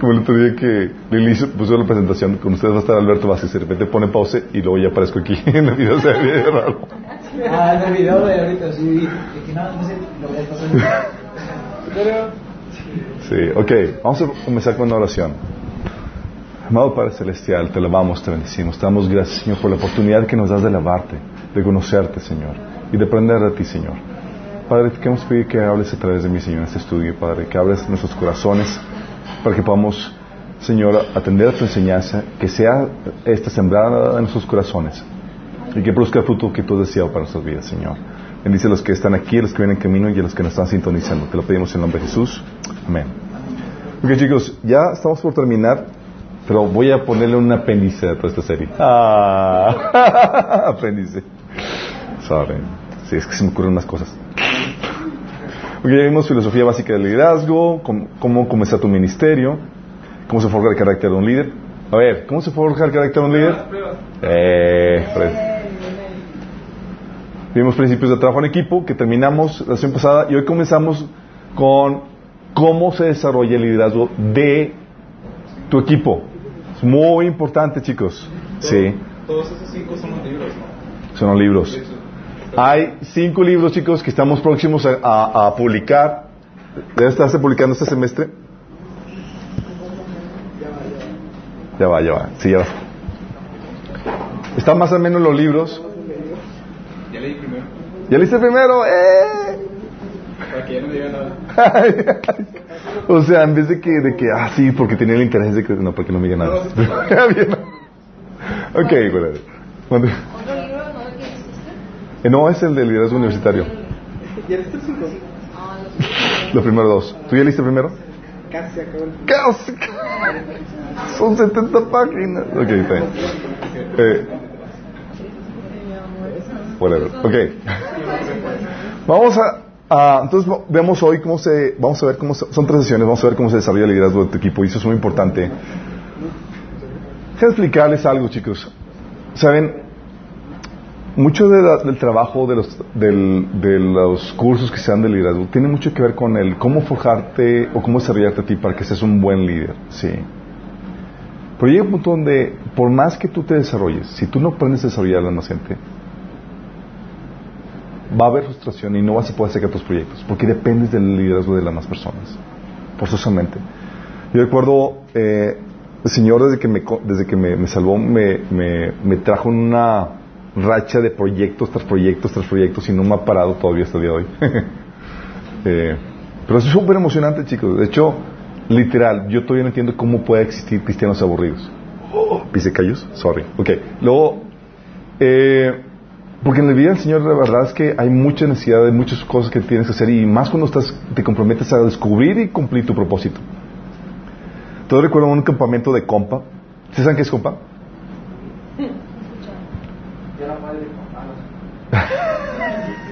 Como el otro día que Lili puso la presentación, con ustedes va a estar Alberto Vázquez, de repente pone pause y luego ya aparezco aquí en el video, se ve raro. Ah, en el video de ahorita, sí, que nada, no sé, lo voy a pasar. Pero... Sí, ok, vamos a comenzar con una oración. Amado Padre Celestial, te alabamos, te bendecimos, te damos gracias, Señor, por la oportunidad que nos das de lavarte, de conocerte, Señor, y de aprender de ti, Señor. Padre, te queremos pedir que hables a través de mí, Señor, en este estudio, Padre, que abres nuestros corazones para que podamos, Señor, atender a tu enseñanza, que sea esta sembrada en nuestros corazones y que produzca el fruto que tú has deseado para nuestras vidas, Señor. Bendice a los que están aquí, a los que vienen en camino y a los que nos están sintonizando. Te lo pedimos en el nombre de Jesús. Amén. Ok, chicos, ya estamos por terminar, pero voy a ponerle un apéndice a toda esta serie. Ah, apéndice. Sorry. Sí, es que se me ocurren unas cosas. Ok, ya vimos filosofía básica del liderazgo, cómo, cómo comenzar tu ministerio, cómo se forja el carácter de un líder. A ver, ¿cómo se forja el carácter de un líder? Eh. Vimos principios de trabajo en equipo que terminamos la sesión pasada y hoy comenzamos con cómo se desarrolla el liderazgo de tu equipo. Es muy importante, chicos. Sí. Todos esos cinco son los libros, ¿no? Son los libros. Hay cinco libros, chicos, que estamos próximos a, a- a publicar. Debe estarse publicando este semestre. Ya va, ya va. Sí, ya va. Están más o menos los libros. Ya leí primero, ¿Ya leíste primero? ¡Eh! para que ya no diga nada. o sea, en vez de que, de que, ah, sí, porque tenía el interés de que, no, porque no me diga nada. Bien. ok, bueno. Mande. ¿Otro libro no que hiciste? Eh, No, es el del liderazgo universitario. ¿Ya viste cinco? Ah, los primeros dos. ¿Tú ya leíste primero? Casi acabó el... Casi. Son 70 páginas. Ok, está bien. Eh, whatever. Ok. Vamos a, a- entonces vemos hoy cómo se, vamos a ver cómo se- son tres sesiones, vamos a ver cómo se desarrolla el liderazgo de tu equipo y eso es muy importante. Déjenme explicarles algo, chicos. Saben, mucho del trabajo de los, del- de los cursos que se dan de liderazgo tiene mucho que ver con el cómo forjarte o cómo desarrollarte a ti para que seas un buen líder. Sí. Pero llega un punto donde, por más que tú te desarrolles, si tú no aprendes a desarrollar a la gente, va a haber frustración y no vas a poder sacar tus proyectos, porque dependes del liderazgo de las más personas, forzosamente. Yo recuerdo, eh, el Señor desde que me, desde que me, salvó, me, me, me trajo una racha de proyectos tras proyectos tras proyectos y no me ha parado todavía hasta el día de hoy. Eh, pero es súper emocionante, chicos. De hecho, literal, yo todavía no entiendo cómo puede existir cristianos aburridos. Oh, ¿Pise callos? Sorry. Ok. Luego, eh, porque en la vida del Señor la verdad es que hay mucha necesidad de muchas cosas que tienes que hacer y más cuando estás, te comprometes a descubrir y cumplir tu propósito. Todavía recuerdo un campamento de compa. ¿Sí saben qué es compa? Ya la madre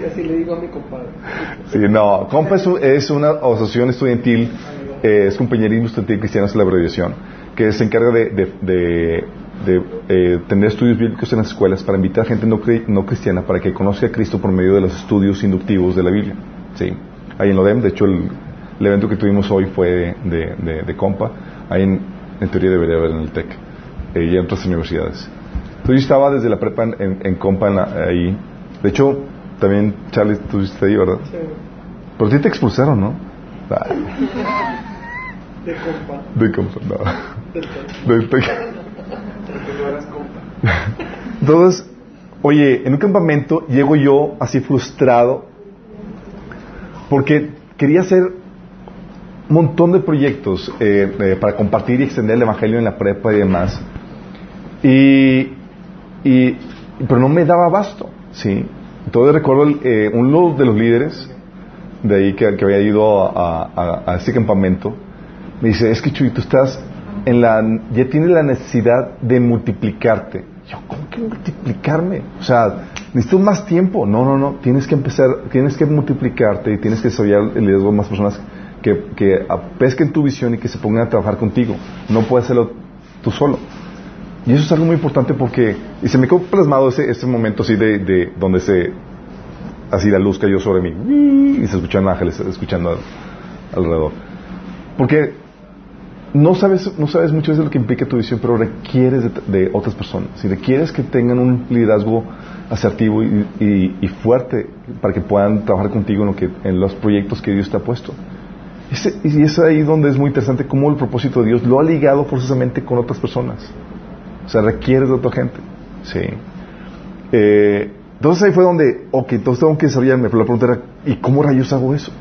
Y así le digo a mi compadre. Sí, no. Compa es, un- es una asociación estudiantil, eh, es compañerismo estudiantil cristiano, es la abreviación, que se encarga de, de, de- de, eh, tener estudios bíblicos en las escuelas para invitar a gente no, no cristiana para que conozca a Cristo por medio de los estudios inductivos de la Biblia. Sí. Ahí en Lodem, de hecho, el, el evento que tuvimos hoy fue de, de, de Compa. Ahí en, en teoría debería haber en el TEC eh, y en otras universidades. Entonces yo estaba desde la prepa en, en- en Compa en la- ahí. De hecho, también, Charlie, tú estuviste ahí, ¿verdad? Sí, Pero a ti te expulsaron, ¿no? De compa. de compa, no. Del De- de- Porque no eras compa. Entonces, oye, en un campamento llego yo así frustrado porque quería hacer un montón de proyectos eh, eh, para compartir y extender el evangelio en la prepa y demás. Y, y- pero no me daba abasto, ¿sí? Entonces recuerdo eh, uno de los líderes de ahí que, que había ido a, a- este campamento me dice, es que Chuy, tú estás en la, ya tienes la necesidad de multiplicarte. Yo, ¿cómo que multiplicarme? O sea, necesito más tiempo. No, no, no, tienes que empezar, tienes que multiplicarte y tienes que desarrollar el liderazgo de más personas que, que pesquen tu visión y que se pongan a trabajar contigo. No puedes hacerlo tú solo. Y eso es algo muy importante porque, y se me quedó plasmado ese, ese momento así de, de donde se, así la luz cayó sobre mí y se escuchan ángeles escuchando alrededor. Porque no sabes, no sabes mucho de lo que implica tu visión, pero requieres de, de otras personas. Si requieres que tengan un liderazgo asertivo y, y- fuerte para que puedan trabajar contigo en, los proyectos que Dios te ha puesto. Y es ahí donde es muy interesante cómo el propósito de Dios lo ha ligado forzosamente con otras personas. O sea, requieres de otra gente. Sí. Eh, entonces ahí fue donde, ok, entonces tengo que desarrollarme, pero la pregunta era, ¿y cómo rayos hago eso?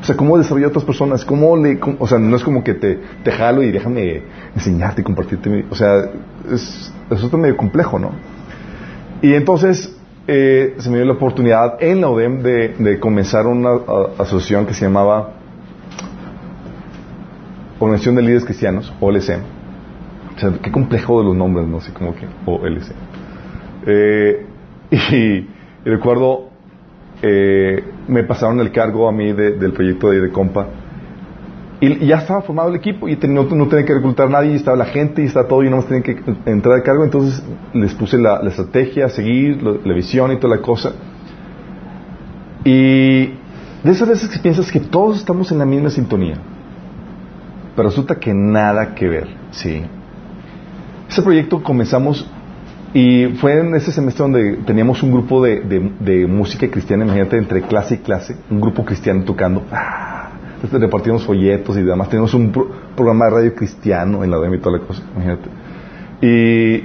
O sea, ¿cómo desarrollar a otras personas? ¿Cómo le, o sea, no es como que te, te jalo y déjame enseñarte y compartirte. o sea, es, es otro medio complejo, ¿no? Y entonces eh, se me dio la oportunidad en la ODEM de, de comenzar una asociación que se llamaba Organización de Líderes Cristianos, OLC. O sea, qué complejo de los nombres, ¿no? Así como que OLC. Eh, y, y recuerdo, eh, me pasaron el cargo a mí de- del proyecto de, compa. Y, ya estaba formado el equipo y no, tenía que reclutar a nadie, y estaba la gente y estaba todo, y no más tenía que entrar al cargo. Entonces les puse la, la estrategia seguir, la visión y toda la cosa. Y de esas veces que piensas que todos estamos en la misma sintonía, pero resulta que nada que ver, ¿sí? Ese proyecto comenzamos y fue en ese semestre donde teníamos un grupo de, de- música cristiana, imagínate, entre clase y clase, un grupo cristiano tocando. repartimos folletos y demás. Teníamos un pro- programa de radio cristiano en la DM y toda la cosa, imagínate. Y,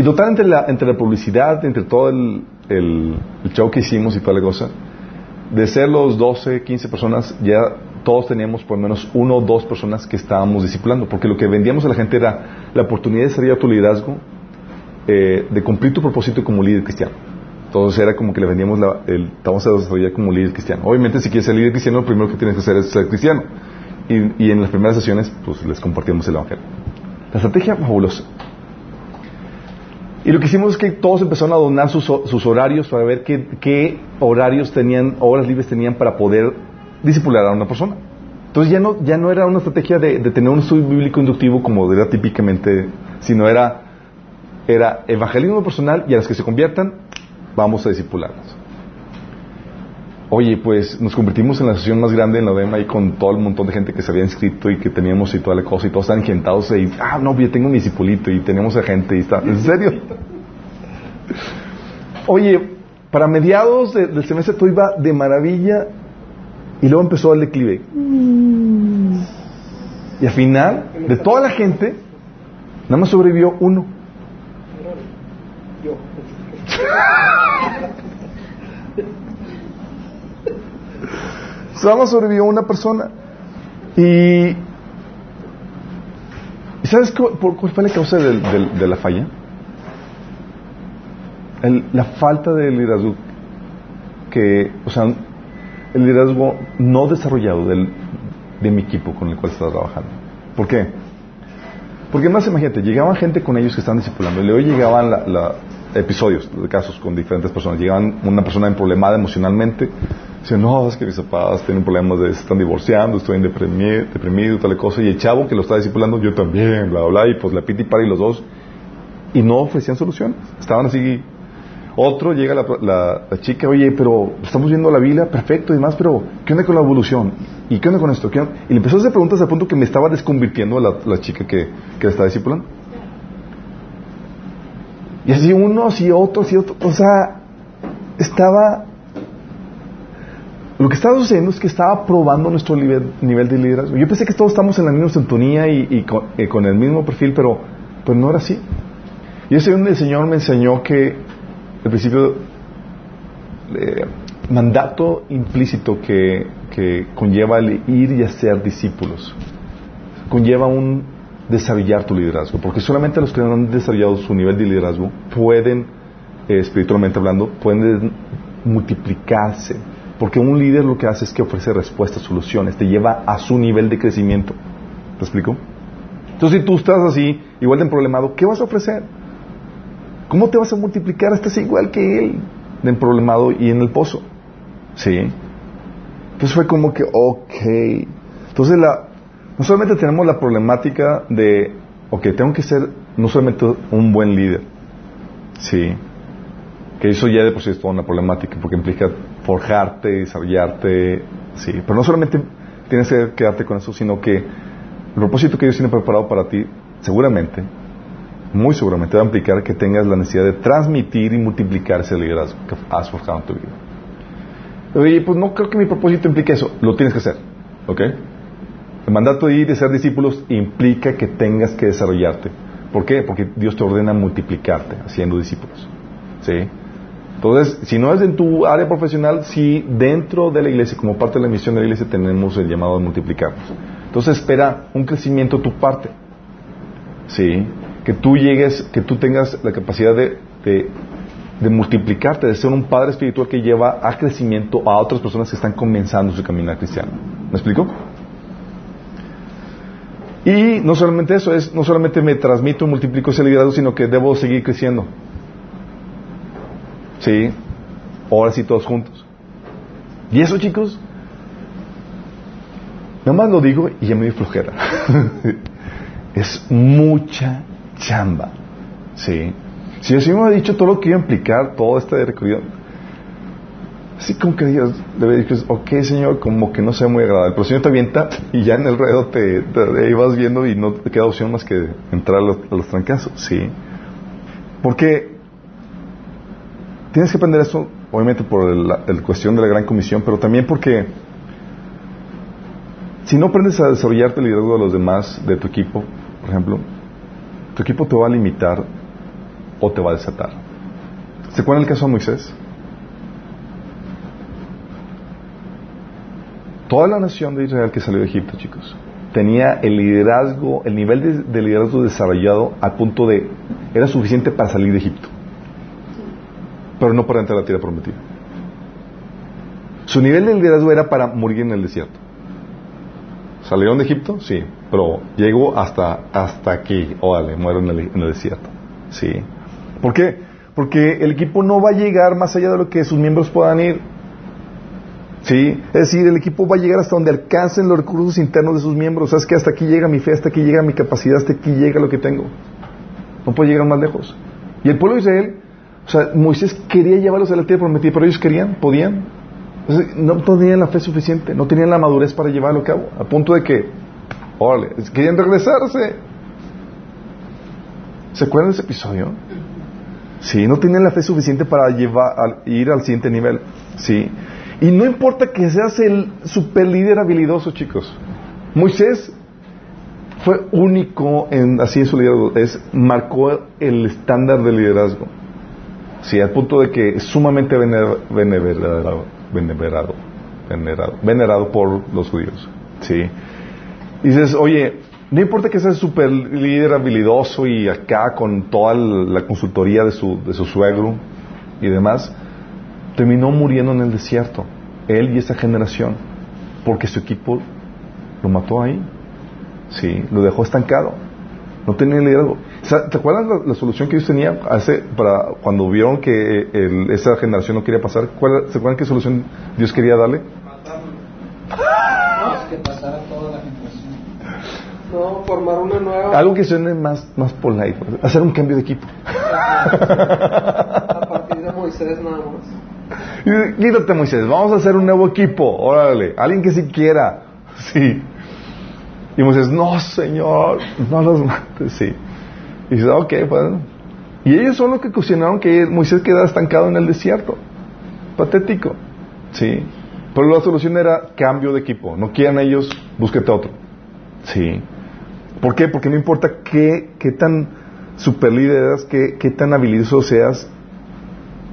y total, entre la, entre la publicidad, entre todo el, el, el show que hicimos y toda la cosa, de ser los 12, 15 personas, ya todos teníamos por lo menos uno o dos personas que estábamos discipulando, porque lo que vendíamos a la gente era la oportunidad de desarrollar tu liderazgo, eh, de cumplir tu propósito como líder cristiano. Entonces era como que le vendíamos la, el, vamos a desarrollar como líder cristiano. Obviamente si quieres ser líder cristiano, lo primero que tienes que hacer es ser cristiano. Y, y en las primeras sesiones, pues les compartimos el evangelio. La estrategia fabulosa. Y lo que hicimos es que todos empezaron a donar sus, sus horarios para ver qué horarios tenían, horas libres tenían para poder discipular a una persona. Entonces ya no, ya no era una estrategia de, de tener un estudio bíblico inductivo como era típicamente, sino era, era evangelismo personal y a los que se conviertan, vamos a discipularlos. Oye, pues nos convertimos en la asociación más grande en la ODEMA y con todo el montón de gente que se había inscrito y que teníamos y toda la cosa y todos estaban engentados y, ah, no, yo tengo mi discipulito y tenemos a gente y está, ¿en serio? Oye, para mediados de- del semestre todo iba de maravilla y luego empezó el declive. Y al final, de toda la gente, nada más sobrevivió uno. Nada más sobrevivió una persona. Y, ¿y sabes cu- por cuál fue la causa del- del- de la falla? La falta de liderazgo que, o sea, el liderazgo no desarrollado del, de mi equipo con el cual estaba trabajando. ¿Por qué? Porque más imagínate, llegaban gente con ellos que estaban discipulando y luego llegaban episodios de casos con diferentes personas. Llegaban una persona problemada emocionalmente, decían, no, es que mis papás tienen problemas de están divorciando, estoy deprimido, deprimido, tal cosa, y el chavo que lo está discipulando, yo también, bla, bla, bla, y pues la piti para y los dos, y no ofrecían soluciones, estaban así. Otro llega la, la- la chica, oye, pero estamos viendo la Biblia, perfecto y demás, pero ¿qué onda con la evolución? ¿Y qué onda con esto? ¿Qué? Y le empezó a hacer preguntas al punto que me estaba desconvirtiendo la, la chica que, que estaba discipulando. Y así unos y otros y otros. O sea, estaba... Lo que estaba sucediendo es que estaba probando nuestro nivel, de liderazgo. Yo pensé que todos estamos en la misma sintonía y, y con, y con el mismo perfil, pero pues no era así. Y ese donde el Señor me enseñó que el principio mandato implícito que, que conlleva el ir y hacer discípulos conlleva un desarrollar tu liderazgo, porque solamente los que no han desarrollado su nivel de liderazgo pueden, eh, espiritualmente hablando, pueden multiplicarse, porque un líder lo que hace es que ofrece respuestas, soluciones, te lleva a su nivel de crecimiento. ¿Te explico? Entonces, si tú estás así, igual de problemado, ¿qué vas a ofrecer? ¿Cómo te vas a multiplicar? Estás igual que él, de problemado y en el pozo. ¿Sí? Entonces fue como que, ok. Entonces, la, no solamente tenemos la problemática de, ok, tengo que ser no solamente un buen líder, sí, que eso ya de por sí es toda una problemática, porque implica forjarte, desarrollarte, sí, pero no solamente tienes que quedarte con eso, sino que el propósito que Dios tiene preparado para ti, seguramente, muy seguramente va a implicar que tengas la necesidad de transmitir y multiplicar ese liderazgo que has forjado en tu vida. Oye, pues no creo que mi propósito implique eso. Lo tienes que hacer. ¿Ok? El mandato de ir ser discípulos implica que tengas que desarrollarte. ¿Por qué? Porque Dios te ordena multiplicarte haciendo discípulos. ¿Sí? Entonces, si no es en tu área profesional, si dentro de la iglesia, como parte de la misión de la iglesia, tenemos el llamado a multiplicarnos. Entonces, espera un crecimiento de tu parte. ¿Sí? Que tú llegues, que tú tengas la capacidad de, multiplicarte, de ser un padre espiritual que lleva a crecimiento a otras personas que están comenzando su camino cristiano. ¿Me explico? Y no solamente eso, es no solamente me transmito, multiplico ese liderazgo, sino que debo seguir creciendo. Sí, ahora sí todos juntos. Y eso, chicos, nada más lo digo y ya me dio flojera. es mucha chamba. Sí. Si el Señor me ha dicho todo lo que iba a implicar, todo este recorrido, así como que Dios debe decir, ok Señor, como que no sea muy agradable, pero el Señor te avienta y ya en el ruedo te, vas viendo y no te queda opción más que entrar a los, a trancazos, sí. Porque tienes que aprender eso, obviamente por la cuestión de la gran comisión, pero también porque si no aprendes a desarrollarte el liderazgo de los demás, de tu equipo, por ejemplo, tu equipo te va a limitar o te va a desatar. ¿Se acuerdan el caso de Moisés? Toda la nación de Israel que salió de Egipto, chicos, tenía el liderazgo, el nivel de, de liderazgo desarrollado al punto de, era suficiente para salir de Egipto, pero no para entrar a la tierra prometida. Su nivel de liderazgo era para morir en el desierto. ¿Salieron de Egipto? Sí, pero llegó hasta, hasta aquí. Órale, muero en el, en el desierto. Sí. ¿Por qué? Porque el equipo no va a llegar más allá de lo que sus miembros puedan ir. ¿Sí? Es decir, el equipo va a llegar hasta donde alcancen los recursos internos de sus miembros. ¿Sabes que Hasta aquí llega mi fe, hasta aquí llega mi capacidad, hasta aquí llega lo que tengo. No puede llegar más lejos. Y el pueblo de Israel, o sea, Moisés quería llevarlos a la tierra prometida, pero ellos querían, podían. No tenían la fe suficiente, no tenían la madurez para llevarlo a cabo. A punto de que, órale, querían regresarse. ¿Se acuerdan de ese episodio? Sí, no tenían la fe suficiente para llevar, a, ir al siguiente nivel. Sí. Y no importa que seas el super líder habilidoso, chicos. Moisés fue único en así en su liderazgo. Es, marcó el estándar de liderazgo. Sí, al punto de que es sumamente vener, venerado, venerado, venerado, por los judíos. Sí. Y dices, oye, no importa que seas super líder habilidoso y acá con toda la consultoría de su, de su suegro y demás, terminó muriendo en el desierto, él y esa generación, porque su equipo lo mató ahí, sí, lo dejó estancado, no tenía liderazgo. ¿Te acuerdas la, la, solución que ellos tenían hace, para cuando vieron que el, esa generación no quería pasar? ¿Cuál, ¿Se acuerdan qué solución Dios quería darle? No, que pasara toda la generación. No, formar una nueva. Algo que suene más, más polite, hacer un cambio de equipo. A partir de Moisés nada más. Quítate Moisés, vamos a hacer un nuevo equipo, órale, alguien que sí quiera, sí. Y Moisés, no señor, no los mates, sí. Y dice, ok, pues. Y ellos son los que cuestionaron que Moisés quedara estancado en el desierto. Patético, sí. Pero la solución era cambio de equipo. No quieran ellos, búsquete otro. Sí. ¿Por qué? Porque no importa qué, qué tan super líder eres, qué, qué tan habilidoso seas,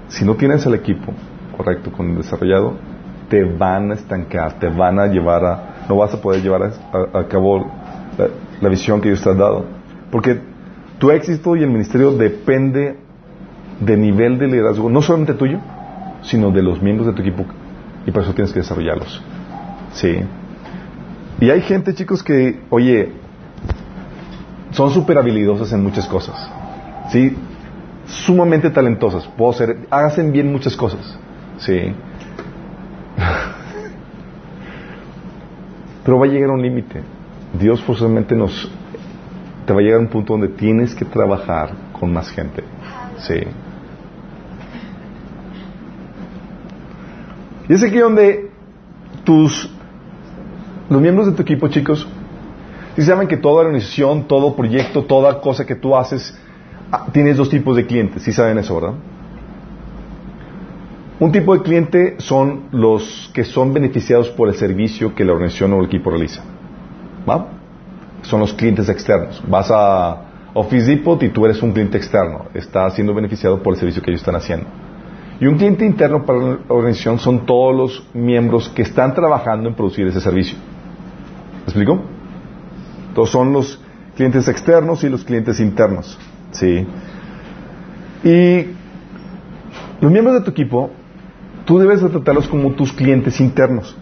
si no tienes el equipo correcto con el desarrollado, te van a estancar, te van a llevar a, no vas a poder llevar a, cabo la, visión que Dios te ha dado. Porque tu éxito y el ministerio depende del nivel de liderazgo, no solamente tuyo, sino de los miembros de tu equipo. Y por eso tienes que desarrollarlos. Sí. Y hay gente, chicos, que, oye, son súper habilidosas en muchas cosas. ¿Sí? Sumamente talentosas. Puedo ser, hacen bien muchas cosas. ¿Sí? Pero va a llegar a un límite. Dios forzosamente nos... Te va a llegar a un punto donde tienes que trabajar con más gente. ¿Sí? Y es aquí donde tus los miembros de tu equipo, chicos, si saben que toda organización, todo proyecto, toda cosa que tú haces, ah, tienes dos tipos de clientes. Sí saben eso, ¿verdad? Un tipo de cliente son los que son beneficiados por el servicio que la organización o el equipo realiza. ¿Va? Son los clientes externos. Vas a Office Depot y tú eres un cliente externo. Estás siendo beneficiado por el servicio que ellos están haciendo. Y un cliente interno para la organización son todos los miembros que están trabajando en producir ese servicio. ¿Me explico? Entonces son los clientes externos y los clientes internos. ¿Sí? Y los miembros de tu equipo tú debes de tratarlos como tus clientes internos.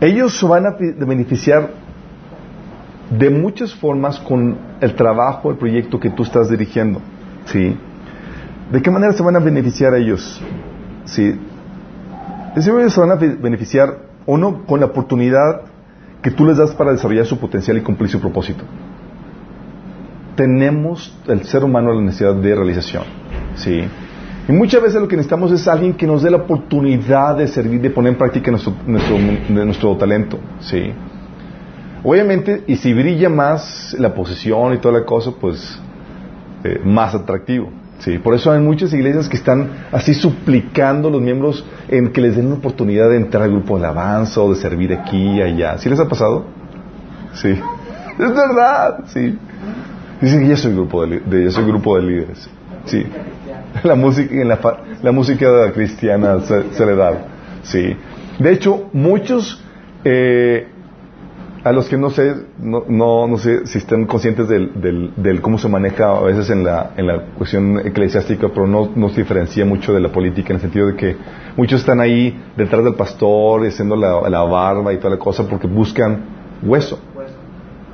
Ellos se van a beneficiar de muchas formas con el trabajo, el proyecto que tú estás dirigiendo. ¿Sí? ¿De qué manera se van a beneficiar ellos? ¿Sí? Ellos se van a beneficiar, uno, con la oportunidad que tú les das para desarrollar su potencial y cumplir su propósito. Tenemos, el ser humano, la necesidad de realización. ¿Sí? Y muchas veces lo que necesitamos es alguien que nos dé la oportunidad de servir, de poner en práctica nuestro, nuestro, talento. ¿sí? Obviamente, y si brilla más la posición y toda la cosa, pues eh, más atractivo. ¿sí? Por eso hay muchas iglesias que están así suplicando a los miembros en que les den la oportunidad de entrar al grupo de alabanza o de servir aquí y allá. ¿Sí les ha pasado? Sí. Es verdad, sí. Dicen que ya soy grupo de, de, soy grupo de líderes. Sí. la música, en la, la música cristiana se, le da. Sí. De hecho, muchos, eh, a los que no sé, no, no, sé si están conscientes del, del, del, cómo se maneja a veces en la, en la cuestión eclesiástica, pero no, no se diferencia mucho de la política en el sentido de que muchos están ahí detrás del pastor, haciendo la, la barba y toda la cosa porque buscan hueso.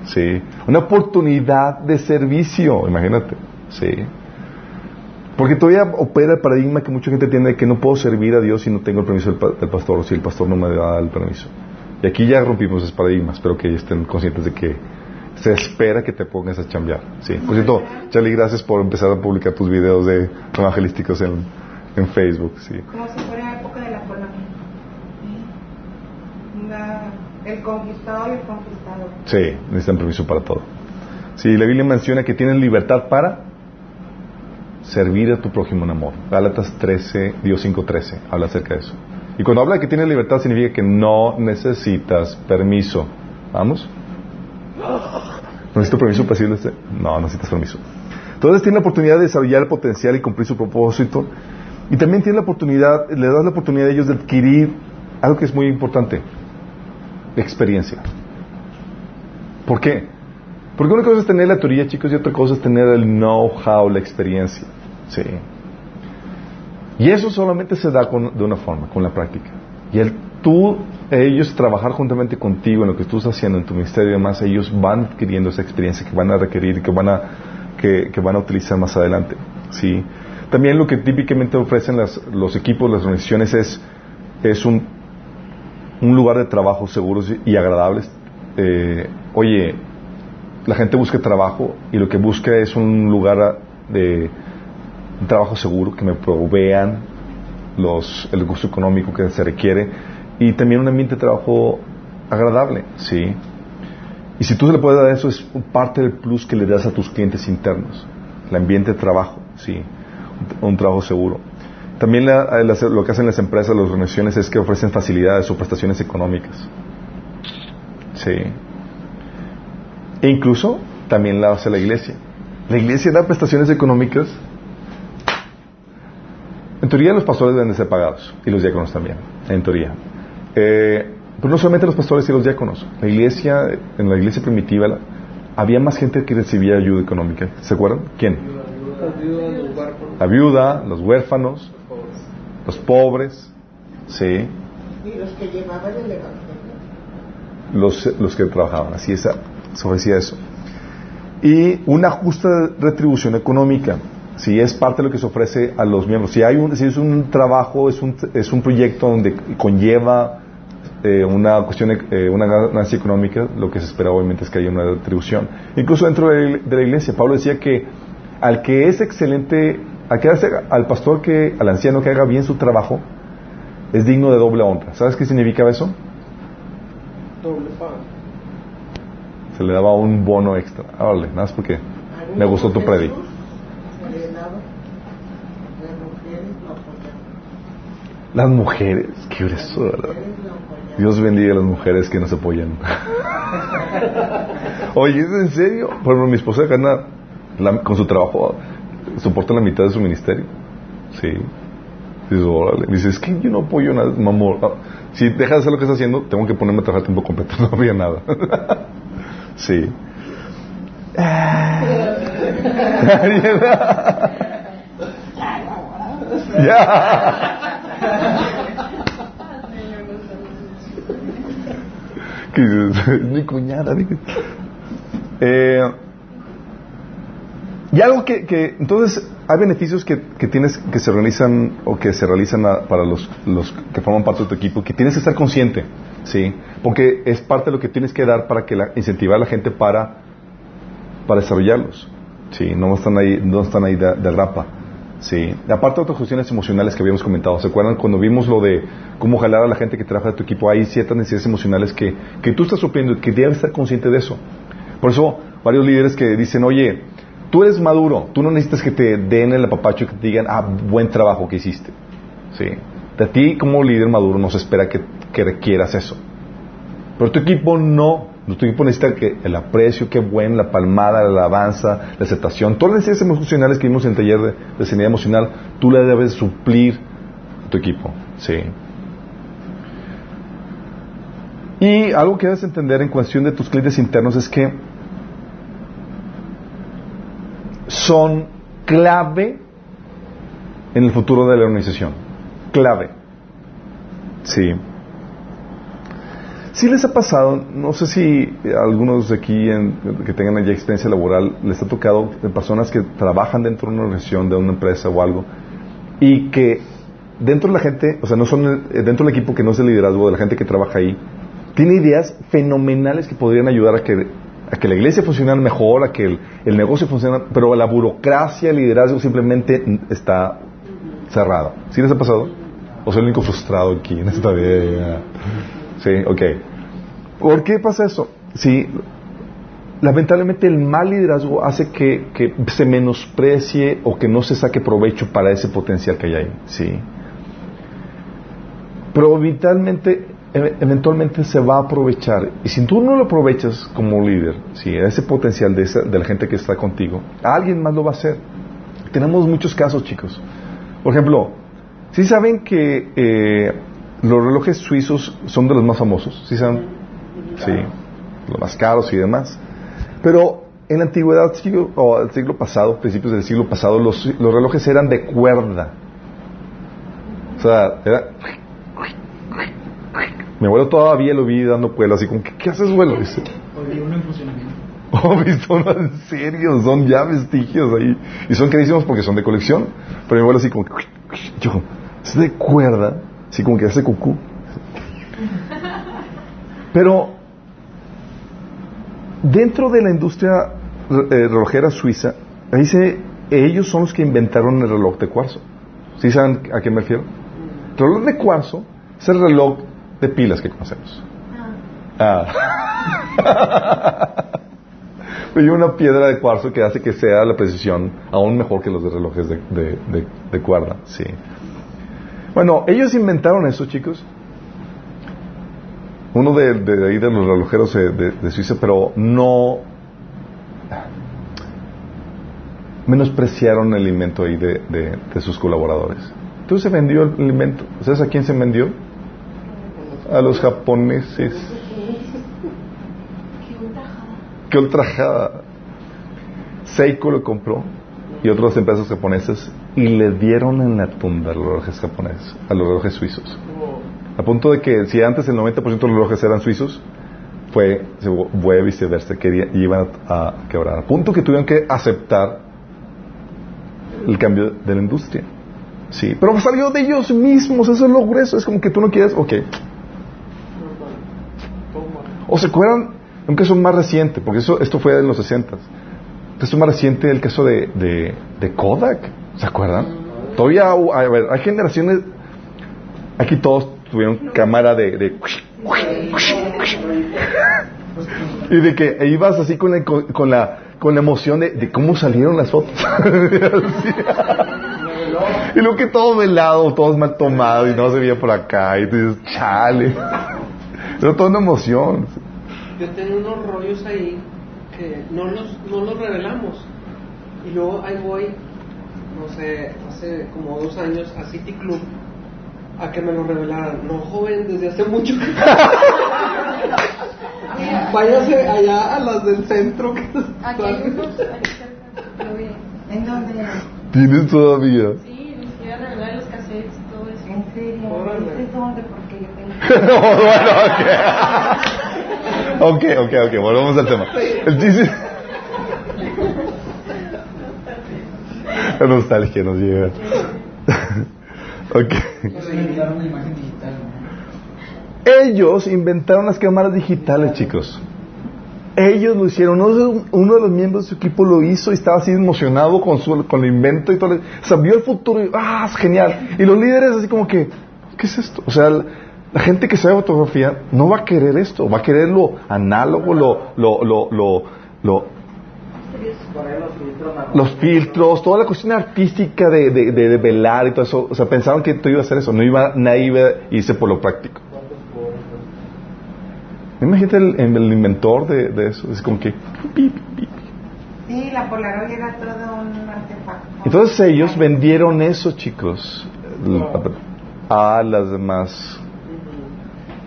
Sí. Una oportunidad de servicio, imagínate. Sí. Porque todavía opera el paradigma que mucha gente tiene de que no puedo servir a Dios si no tengo el permiso del, pastor o si el pastor no me da el permiso. Y aquí ya rompimos esos paradigmas. Espero que estén conscientes de que se espera que te pongas a chambear. Sí. Por cierto, Charlie, gracias por empezar a publicar tus videos de evangelísticos en, en Facebook. Sí. Como si fuera época de la colonia. el conquistado y el conquistador. Sí, necesitan permiso para todo. Sí, la Biblia menciona que tienen libertad para servir a tu prójimo en amor. Gálatas 13, Dios 5.13, habla acerca de eso. Y cuando habla de que tienes libertad significa que no necesitas permiso. ¿Vamos? ¿No necesito permiso para decirle este? No, necesitas permiso. Entonces tiene la oportunidad de desarrollar el potencial y cumplir su propósito. Y también tiene la oportunidad, le das la oportunidad a ellos de adquirir algo que es muy importante, experiencia. ¿Por qué? Porque una cosa es tener la teoría, chicos, y otra cosa es tener el know-how, la experiencia. Sí. Y eso solamente se da de una forma, con la práctica. Y el tú, ellos trabajar juntamente contigo en lo que tú estás haciendo en tu ministerio y demás, ellos van adquiriendo esa experiencia que van a requerir, que van a, que, van a utilizar más adelante. ¿sí? También lo que típicamente ofrecen los equipos, las organizaciones es, es un, un lugar de trabajo seguros y agradables. Eh, oye, la gente busca trabajo y lo que busca es un lugar de un trabajo seguro, que me provean los, el gusto económico que se requiere y también un ambiente de trabajo agradable, ¿sí? Y si tú se le puedes dar eso, es parte del plus que le das a tus clientes internos, el ambiente de trabajo, ¿sí? Un, trabajo seguro. También lo que hacen las empresas, las organizaciones, es que ofrecen facilidades o prestaciones económicas. Sí. E incluso también la hace la iglesia. La iglesia da prestaciones económicas en teoría los pastores deben de ser pagados y los diáconos también, en teoría. Eh, pero no solamente los pastores y los diáconos. La iglesia, en la iglesia primitiva, había más gente que recibía ayuda económica. ¿Se acuerdan? ¿Quién? La viuda, los huérfanos, los pobres, sí. Y los que llevaban el evangelio. Los, los que trabajaban, así es, se ofrecía eso. Y una justa retribución económica si es parte de lo que se ofrece a los miembros. Si, hay un, si es un trabajo, es un, es un proyecto donde conlleva eh, una cuestión, eh, una ganancia económica, lo que se espera obviamente es que haya una retribución. Incluso dentro de, la iglesia, Pablo decía que al que es excelente, al, que hace, al pastor que, al anciano que haga bien su trabajo, es digno de doble honra. ¿Sabes qué significa eso? Doble paga. Se le daba un bono extra. Órale, nada más porque me gustó tu predi. Las mujeres lo apoyaban. Las mujeres, qué grueso. Dios bendiga a las mujeres que nos apoyan. Oye, ¿es en serio? Por ejemplo, mi esposa gana la- con su trabajo, soporta la mitad de su ministerio. Sí. Dices, órale. Dice, es que yo no apoyo nada, mamor. Ah, Si dejas de hacer lo que estás haciendo, tengo que ponerme a trabajar tiempo completo. No habría nada. sí. dices, mi cuñada. Eh, y algo que, que- entonces hay beneficios que, que tienes que se realizan o que se realizan a- para los, los que forman parte de tu equipo que tienes que estar consciente, sí, porque es parte de lo que tienes que dar para que la, incentivar a la gente para para desarrollarlos, sí, no están ahí no están ahí de, de rapa, sí. Aparte de otras cuestiones emocionales que habíamos comentado, ¿se acuerdan cuando vimos lo de cómo jalar a la gente que trabaja de tu equipo? Hay ciertas necesidades emocionales que que tú estás supliendo y que debes estar consciente de eso. Por eso, varios líderes que dicen, oye, tú eres maduro, tú no necesitas que te den el apapacho y que te digan, ah, buen trabajo que hiciste. ¿Sí? De ti, como líder maduro, no se espera que, que requieras eso. Pero tu equipo no. Tu equipo necesita que el aprecio, qué bueno, la palmada, la alabanza, la aceptación, todas las necesidades emocionales que vimos en el taller de, de sanidad emocional, tú le debes suplir a tu equipo. ¿Sí? Y algo que debes entender en cuestión de tus clientes internos es que son clave en el futuro de la organización. Clave. Sí. Si les ha pasado, no sé si a algunos de aquí en- que tengan ya experiencia laboral les ha tocado de personas que trabajan dentro de una organización, de una empresa o algo, y que dentro de la gente, o sea, no son eh, dentro del equipo que no es el liderazgo de la gente que trabaja ahí, tiene ideas fenomenales que podrían ayudar a que, a que la iglesia funcione mejor, a que el, el negocio funcione, pero la burocracia, el liderazgo simplemente está cerrado. ¿Sí les ha pasado? ¿O soy el único frustrado aquí en esta vida? Sí, ok. ¿Por qué pasa eso? Sí, lamentablemente el mal liderazgo hace que, que se menosprecie o que no se saque provecho para ese potencial que hay ahí. Sí. Pero vitalmente, e- eventualmente se va a aprovechar. Y si tú no lo aprovechas como líder, sí, ese potencial de, esa- de la gente que está contigo, alguien más lo va a hacer. Tenemos muchos casos, chicos. Por ejemplo, ¿sí saben que eh, los relojes suizos son de los más famosos? ¿Sí saben? Sí, los más caros y demás. Pero en la antigüedad, siglo- o el siglo pasado, principios del siglo pasado, los, los relojes eran de cuerda. O sea, era... Mi abuelo todavía lo vi dando vuelo, así como, ¿qué, qué haces, abuelo? Dice, Oye, uno en funcionamiento. Oh, no, en serio, son ya vestigios ahí. Y son carísimos porque son de colección. Pero mi abuelo así como, yo, es de cuerda, así como que hace cucú. Pero dentro de la industria eh, relojera suiza, se, ellos son los que inventaron el reloj de cuarzo. ¿Sí saben a qué me refiero? El reloj de cuarzo es el reloj de pilas que conocemos. Ah. Hay una piedra de cuarzo que hace que sea la precisión aún mejor que los de relojes de, de- de- de cuerda. Sí. Bueno, ellos inventaron eso, chicos. Uno de, ahí de los relojeros de, de- Suiza, pero no menospreciaron el invento ahí de sus colaboradores. Entonces se vendió el invento. ¿Sabes a quién se vendió? A los japoneses. Qué ultrajada. Seiko lo compró y otras empresas japonesas y le dieron en la tumba a los relojes japoneses, a los relojes suizos. A punto de que si antes el 90% de los relojes eran suizos, fue, se fue viceversa, que iban a, a quebrar. A punto que tuvieron que aceptar el cambio de la industria. Sí, pero salió de ellos mismos, eso es lo grueso, es como que tú no quieres, ok. ¿O se acuerdan? Un caso más reciente, porque eso, esto fue en los 60 Esto es más reciente el caso de, de Kodak. ¿Se acuerdan? Todavía, a ver, hay generaciones. Aquí todos tuvieron cámara de. y de que ibas así con la, con, la, con la emoción de, de cómo salieron las fotos. y luego que todo velado, todos mal tomados y no se veía por acá. Y tú dices, chale. Era toda una emoción. Yo tenía unos rollos ahí que no los, no los revelamos. Y luego ahí voy, no sé, hace como dos años a City Club a que me lo revelaran. No, joven, desde hace mucho que... Váyase allá a las del centro. Que Aquí hay unos, aquí cerca, lo vi. ¿En dónde? Tienes todavía. Sí, les quiero revelar los cassettes y todo eso. ¿En serio? Órale. ¿Es dónde? Porque yo tengo... bueno, ok. ok, ok, ok, volvamos al tema. El chiste... La nostalgia nos llega. ok. Ellos inventaron las cámaras digitales, chicos. Ellos lo hicieron. Uno, de los miembros de su equipo lo hizo y estaba así emocionado con, su, con el invento y todo. O sea, vio el futuro y ¡ah, es genial! Y los líderes así como que, ¿qué es esto? O sea, la, gente que sabe fotografía no va a querer esto, va a querer lo análogo, lo, lo, lo, lo, los filtros toda la cuestión artística de, de, de, de velar y todo eso. O sea, pensaron que tú ibas a hacer eso. No iba, nadie iba a irse por lo práctico. Imagínate el, el inventor de, de eso. Es como que... Sí, la Polaroid era todo un artefacto. Entonces ellos vendieron eso, chicos, a las demás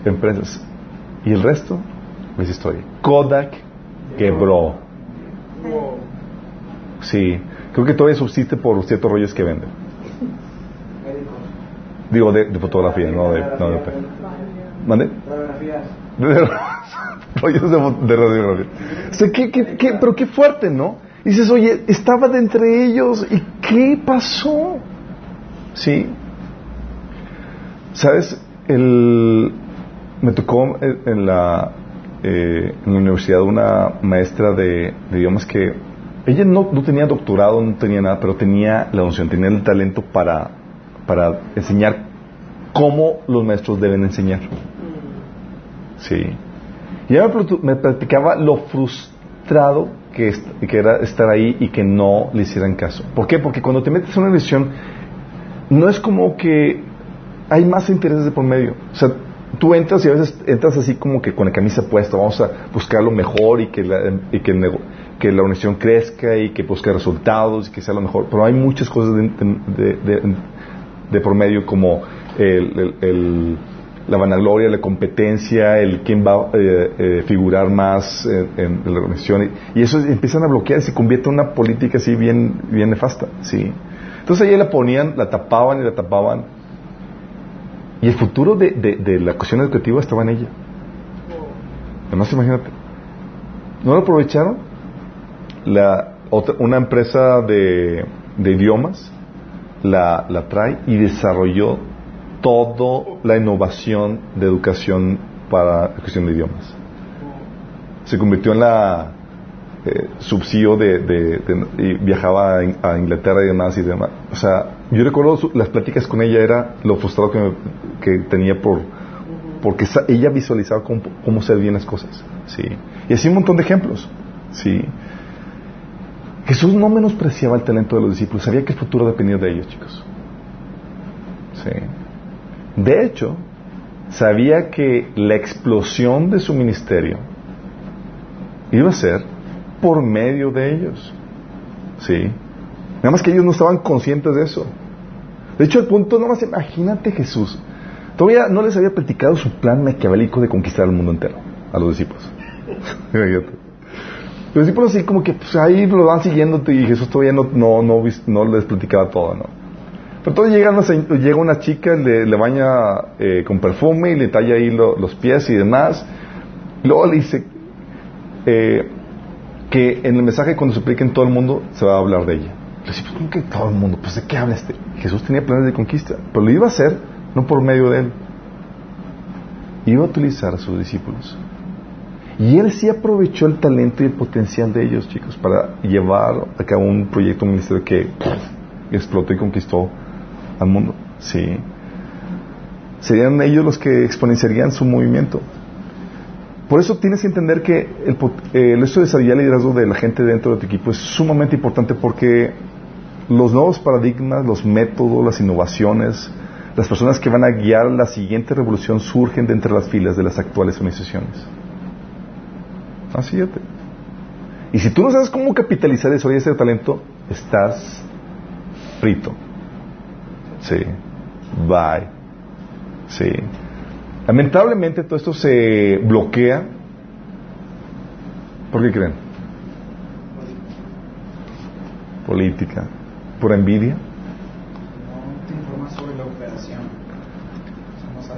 empresas. Y el resto es historia. Kodak quebró. Sí, creo que todavía subsiste por ciertos rollos que venden. Digo, de, de fotografía, no de... No de ¿Mande? Rollos de, de radiografía. O sea, ¿qué, qué, qué- pero qué fuerte, ¿no? Dices, oye, estaba de entre ellos y ¿qué pasó? Sí. ¿Sabes? El, me tocó en en la, eh, en la universidad una maestra de, de idiomas que ella no, no tenía doctorado, no tenía nada, pero tenía la noción, tenía el talento para, para enseñar cómo los maestros deben enseñar. Sí. Y ella me, platicaba lo frustrado que, est- que era estar ahí y que no le hicieran caso. ¿Por qué? Porque cuando te metes en una lección, no es como que hay más intereses de por medio. O sea, tú entras y a veces entras así como que con la camisa puesta, vamos a buscar lo mejor y que la, que la organización crezca y que busque resultados y que sea lo mejor. Pero hay muchas cosas de, de- de- por como el, la vanagloria, la competencia, el quién va a eh, eh, figurar más en, la organización. Y, eso empiezan a bloquear y se convierte en una política así bien, bien nefasta. ¿sí? Entonces ahí la ponían, la tapaban y la tapaban. Y el futuro de, la cuestión educativa estaba en ella. Además, imagínate. ¿No lo aprovecharon? La, otra, una empresa de, idiomas la, trae y desarrolló toda la innovación de educación para la cuestión de idiomas. Se convirtió en la eh, subsidio de, de- y viajaba a Inglaterra y demás y demás. O sea, yo recuerdo las pláticas con ella era lo frustrado que, me- que tenía por porque ella visualizaba cómo, cómo bien las cosas. Sí. Y así un montón de ejemplos. Sí. Jesús no menospreciaba el talento de los discípulos, sabía que el futuro dependía de ellos, chicos. Sí. De hecho, sabía que la explosión de su ministerio iba a ser por medio de ellos. Sí. Nada más que ellos no estaban conscientes de eso. De hecho, el punto, nada más imagínate Jesús. Todavía no les había platicado su plan maquiavélico de conquistar el mundo entero a los discípulos. Los discípulos así como que pues, ahí lo van siguiéndote y Jesús todavía no, no, no, no les platicaba todo, ¿no? Pero entonces llega una, llega una chica, le, baña eh, con perfume y le talla ahí lo- los pies y demás. Luego le dice eh, que en el mensaje cuando se aplique en todo el mundo se va a hablar de ella. Dice, pues, ¿cómo que todo el mundo? Pues de qué habla este. Jesús tenía planes de conquista, pero lo iba a hacer no por medio de él. Iba a utilizar a sus discípulos. Y él sí aprovechó el talento y el potencial de ellos, chicos, para llevar a cabo un proyecto, un ministerio que explotó y conquistó al mundo. Sí. Serían ellos los que exponenciarían su movimiento. Por eso tienes que entender que el, hecho de desarrollar el liderazgo de la gente dentro de tu equipo es sumamente importante porque los nuevos paradigmas, los métodos, las innovaciones, las personas que van a guiar la siguiente revolución surgen de entre las filas de las actuales organizaciones. Así es. Y si tú no sabes cómo capitalizar eso y ese talento, estás frito. Sí. Bye. Sí. Lamentablemente todo esto se bloquea. ¿Por qué creen? Política. ¿Por envidia? No te informas sobre la operación. O sea,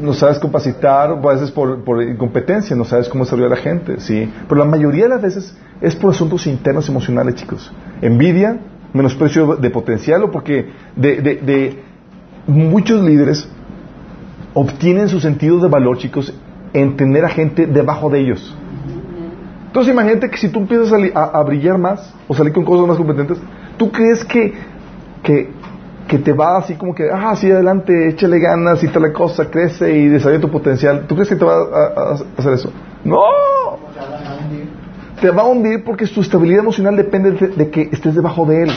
no sabes capacitar a veces por, por incompetencia, no sabes cómo desarrollar a la gente, ¿sí? Pero la mayoría de las veces es por asuntos internos emocionales, chicos. Envidia, menosprecio de potencial o porque de, de- de muchos líderes obtienen su sentido de valor, chicos, en tener a gente debajo de ellos. Entonces imagínate que si tú empiezas a, brillar más o salir con cosas más competentes, ¿tú crees que, que, que te va así como que, ah, sí, adelante, échale ganas y tal la cosa, crece y desarrolla tu potencial? ¿Tú crees que te va a, hacer eso? No, Te va a hundir porque tu estabilidad emocional depende de, de que estés debajo de él.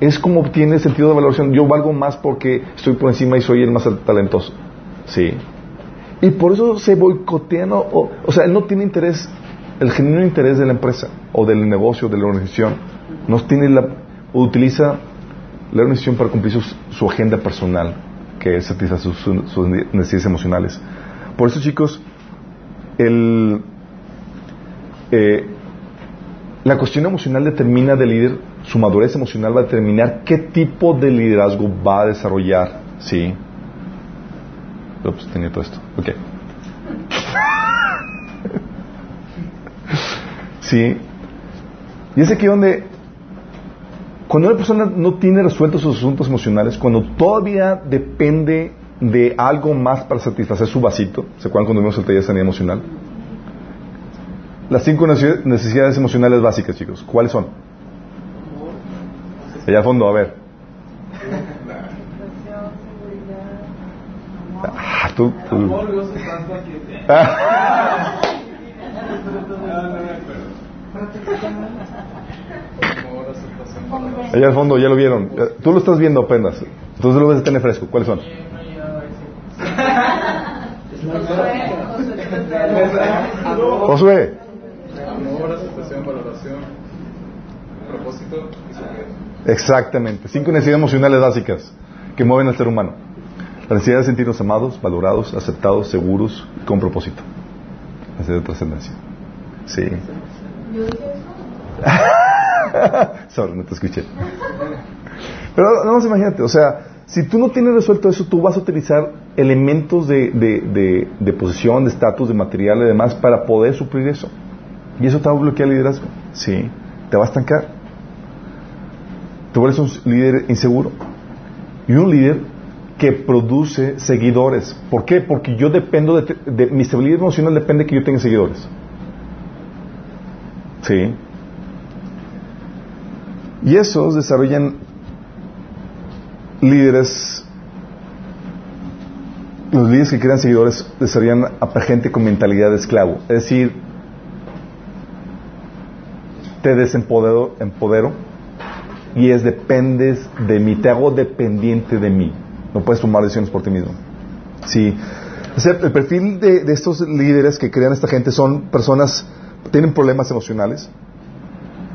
Es como obtiene sentido de valoración. Yo valgo más porque estoy por encima y soy el más talentoso. Sí. Y por eso se boicotean, o, o, o sea, él no tiene interés, el genuino interés de la empresa o del negocio, de la organización, no tiene la, utiliza la organización para cumplir sus- su agenda personal, que es satisfacer sus, sus- sus necesidades emocionales. Por eso, chicos, el, eh, la cuestión emocional determina del líder, su madurez emocional va a determinar qué tipo de liderazgo va a desarrollar, ¿sí? Ups, tenía todo esto. Ok. sí. Y es aquí donde, cuando una persona no tiene resueltos sus asuntos emocionales, cuando todavía depende de algo más para satisfacer su vasito, ¿se acuerdan cuando vimos el taller de sanidad emocional? Las cinco nece- necesidades emocionales básicas, chicos, ¿cuáles son? Allá al fondo, a ver. Educación, seguridad, amor. Ah, tú, tú. Amor, gozo, paz, paciencia. Ah. Ah, no me acuerdo. Amor, aceptación, valoración. Allá al fondo, ya lo vieron. Tú lo estás viendo apenas. Entonces lo ves a tener fresco. ¿Cuáles son? Josué. Exactamente. Cinco necesidades emocionales básicas que mueven al ser humano. La necesidad de sentirnos amados, valorados, aceptados, seguros, con propósito. De trascendencia. Sí. Yo dije eso. Sorry, no te escuché. Pero no más imagínate, o sea, si tú no tienes resuelto eso, tú vas a utilizar elementos de, de, de, de posición, de estatus, de material y demás para poder suplir eso. Y eso te va a bloquear el liderazgo. Sí, te va a estancar. Te vuelves un líder inseguro. Y un líder que produce seguidores. ¿Por qué? Porque yo dependo de, mi estabilidad emocional depende de que yo tenga seguidores. Sí. Y esos desarrollan líderes, los líderes que crean seguidores desarrollan a gente con mentalidad de esclavo. Es decir, te desempodero empodero, y es dependes de mí, te hago dependiente de mí. No puedes tomar decisiones por ti mismo. Sí. El perfil de, estos líderes que crean esta gente son personas, tienen problemas emocionales,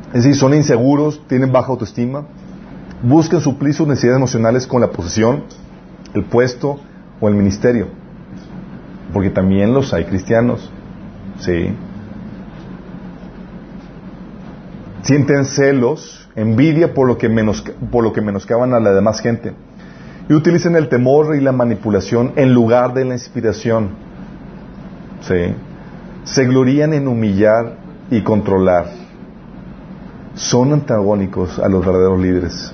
es decir, son inseguros, tienen baja autoestima, buscan suplir sus necesidades emocionales con la posición, el puesto o el ministerio. Porque también los hay cristianos. Sí. Sienten celos, envidia por lo que, menos, por lo que menoscaban a la demás gente. Y utilizan el temor y la manipulación en lugar de la inspiración. Sí. Se glorían en humillar y controlar son antagónicos a los verdaderos líderes.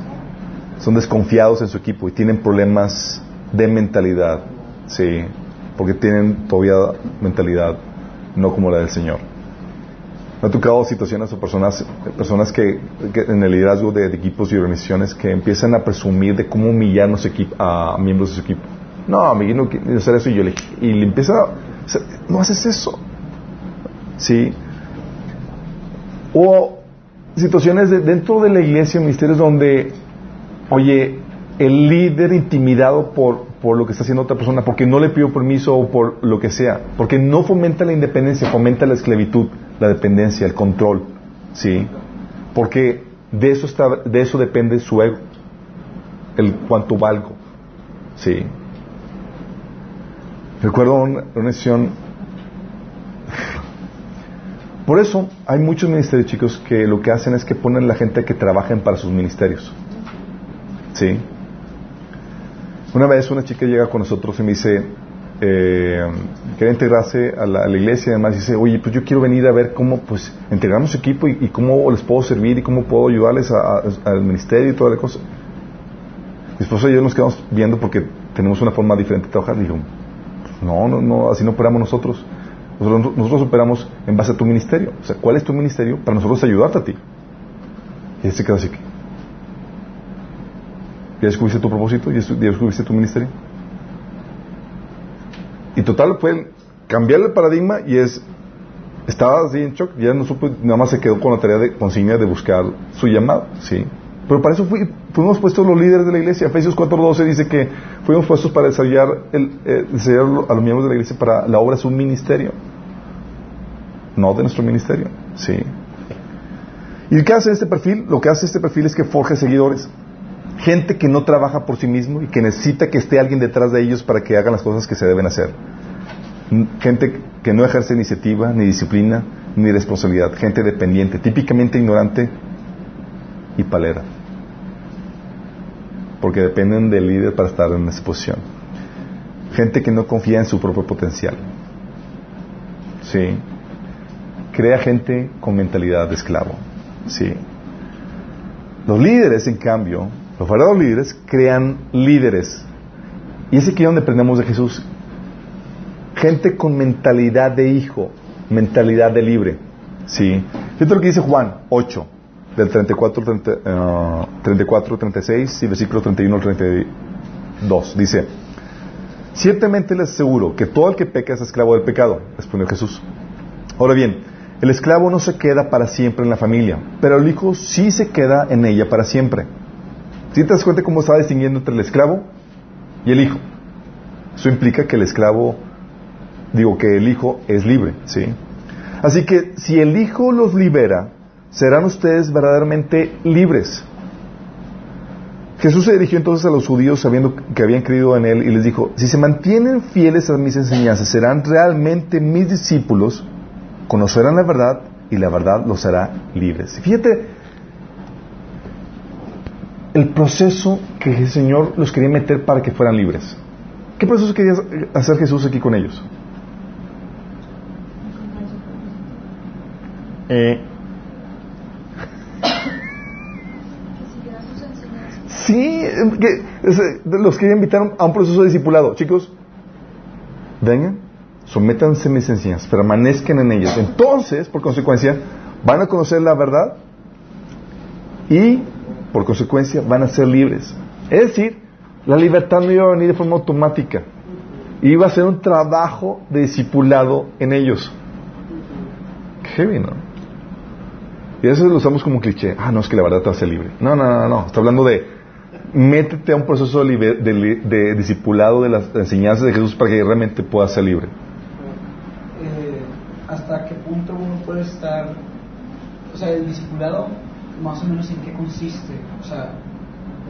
Son desconfiados en su equipo y tienen problemas de mentalidad. Sí, porque tienen todavía mentalidad no como la del Señor. Me ha tocado situaciones o personas, personas que, en el liderazgo de, equipos y organizaciones que empiezan a presumir de cómo humillar a, a miembros de su equipo. No, a mí no quiero hacer eso y yo le, y le empieza, no haces eso. ¿Sí? O situaciones de- dentro de la iglesia, ministerios donde, oye, el líder intimidado por, por lo que está haciendo otra persona, porque no le pidió permiso o por lo que sea, porque no fomenta la independencia, fomenta la esclavitud, la dependencia, el control, ¿sí? Porque de eso, está, de eso depende su ego, el cuánto valgo, ¿sí? Recuerdo una, una sesión por eso hay muchos ministerios, chicos, que lo que hacen es que ponen a la gente que trabajen para sus ministerios. ¿Sí? Una vez una chica llega con nosotros y me dice, eh, quiere integrarse a la, iglesia y además dice, oye, pues yo quiero venir a ver cómo, pues, integramos equipo y, cómo les puedo servir y cómo puedo ayudarles al ministerio y toda la cosa. Mi esposo y yo nos quedamos viendo porque tenemos una forma diferente de trabajar. Digo, no, no, no, así no operamos nosotros. Nosotros, nosotros operamos en base a tu ministerio. O sea, ¿cuál es tu ministerio? Para nosotros ayudarte a ti. Y él se queda así que. ¿Ya descubriste tu propósito? ¿Ya descubriste tu ministerio? Y total fue cambiar el paradigma y es. Estaba así en shock, ya no supo, nada más se quedó con la tarea de consigna de buscar su llamado, ¿sí? Pero para eso fui- fuimos puestos los líderes de la iglesia. Efesios 4.12 dice que fuimos puestos para desarrollar, el, eh, desarrollar a los miembros de la iglesia para la obra de su ministerio, no de nuestro ministerio, ¿sí? ¿Y qué hace este perfil? Lo que hace este perfil es que forja seguidores. Gente que no trabaja por sí mismo y que necesita que esté alguien detrás de ellos para que hagan las cosas que se deben hacer. Gente que no ejerce iniciativa, ni disciplina, ni responsabilidad. Gente dependiente, típicamente ignorante y palera. Porque dependen del líder para estar en esa posición. Gente que no confía en su propio potencial. Sí. Crea gente con mentalidad de esclavo. Sí. Los líderes, en cambio, los verdaderos líderes crean líderes. Y es aquí donde aprendemos de Jesús. Gente con mentalidad de hijo, mentalidad de libre. ¿Sí? Fíjate lo que dice Juan 8, del 34, 30, eh, 34 36 y versículo 31 al 32. Dice, ciertamente les aseguro que todo el que peca es esclavo del pecado, respondió Jesús. Ahora bien, el esclavo no se queda para siempre en la familia, pero el hijo sí se queda en ella para siempre. ¿Sí te das cuenta cómo está distinguiendo entre el esclavo y el hijo? Eso implica que el esclavo, digo que el hijo es libre, ¿sí? Así que si el hijo los libera, serán ustedes verdaderamente libres. Jesús se dirigió entonces a los judíos sabiendo que habían creído en él y les dijo, si se mantienen fieles a mis enseñanzas, serán realmente mis discípulos, conocerán la verdad y la verdad los hará libres. Fíjate el proceso que el Señor los quería meter para que fueran libres. ¿Qué proceso quería hacer Jesús aquí con ellos? Eh, sí, que, es, los quería invitar a un proceso de discipulado. Chicos, vengan, sométanse a mis enseñanzas, permanezcan en ellas. Entonces, por consecuencia, van a conocer la verdad y, por consecuencia, van a ser libres. Es decir, la libertad no iba a venir de forma automática. Iba a ser un trabajo de discipulado en ellos. Qué heavy, ¿no? Y eso lo usamos como cliché. Ah, no, es que la verdad te hace libre. No, no, no, no. Está hablando de métete a un proceso de, liber- de, de discipulado de las enseñanzas de Jesús para que realmente puedas ser libre. Eh, ¿Hasta qué punto uno puede estar, o sea, el discipulado, más o menos en qué consiste? O sea,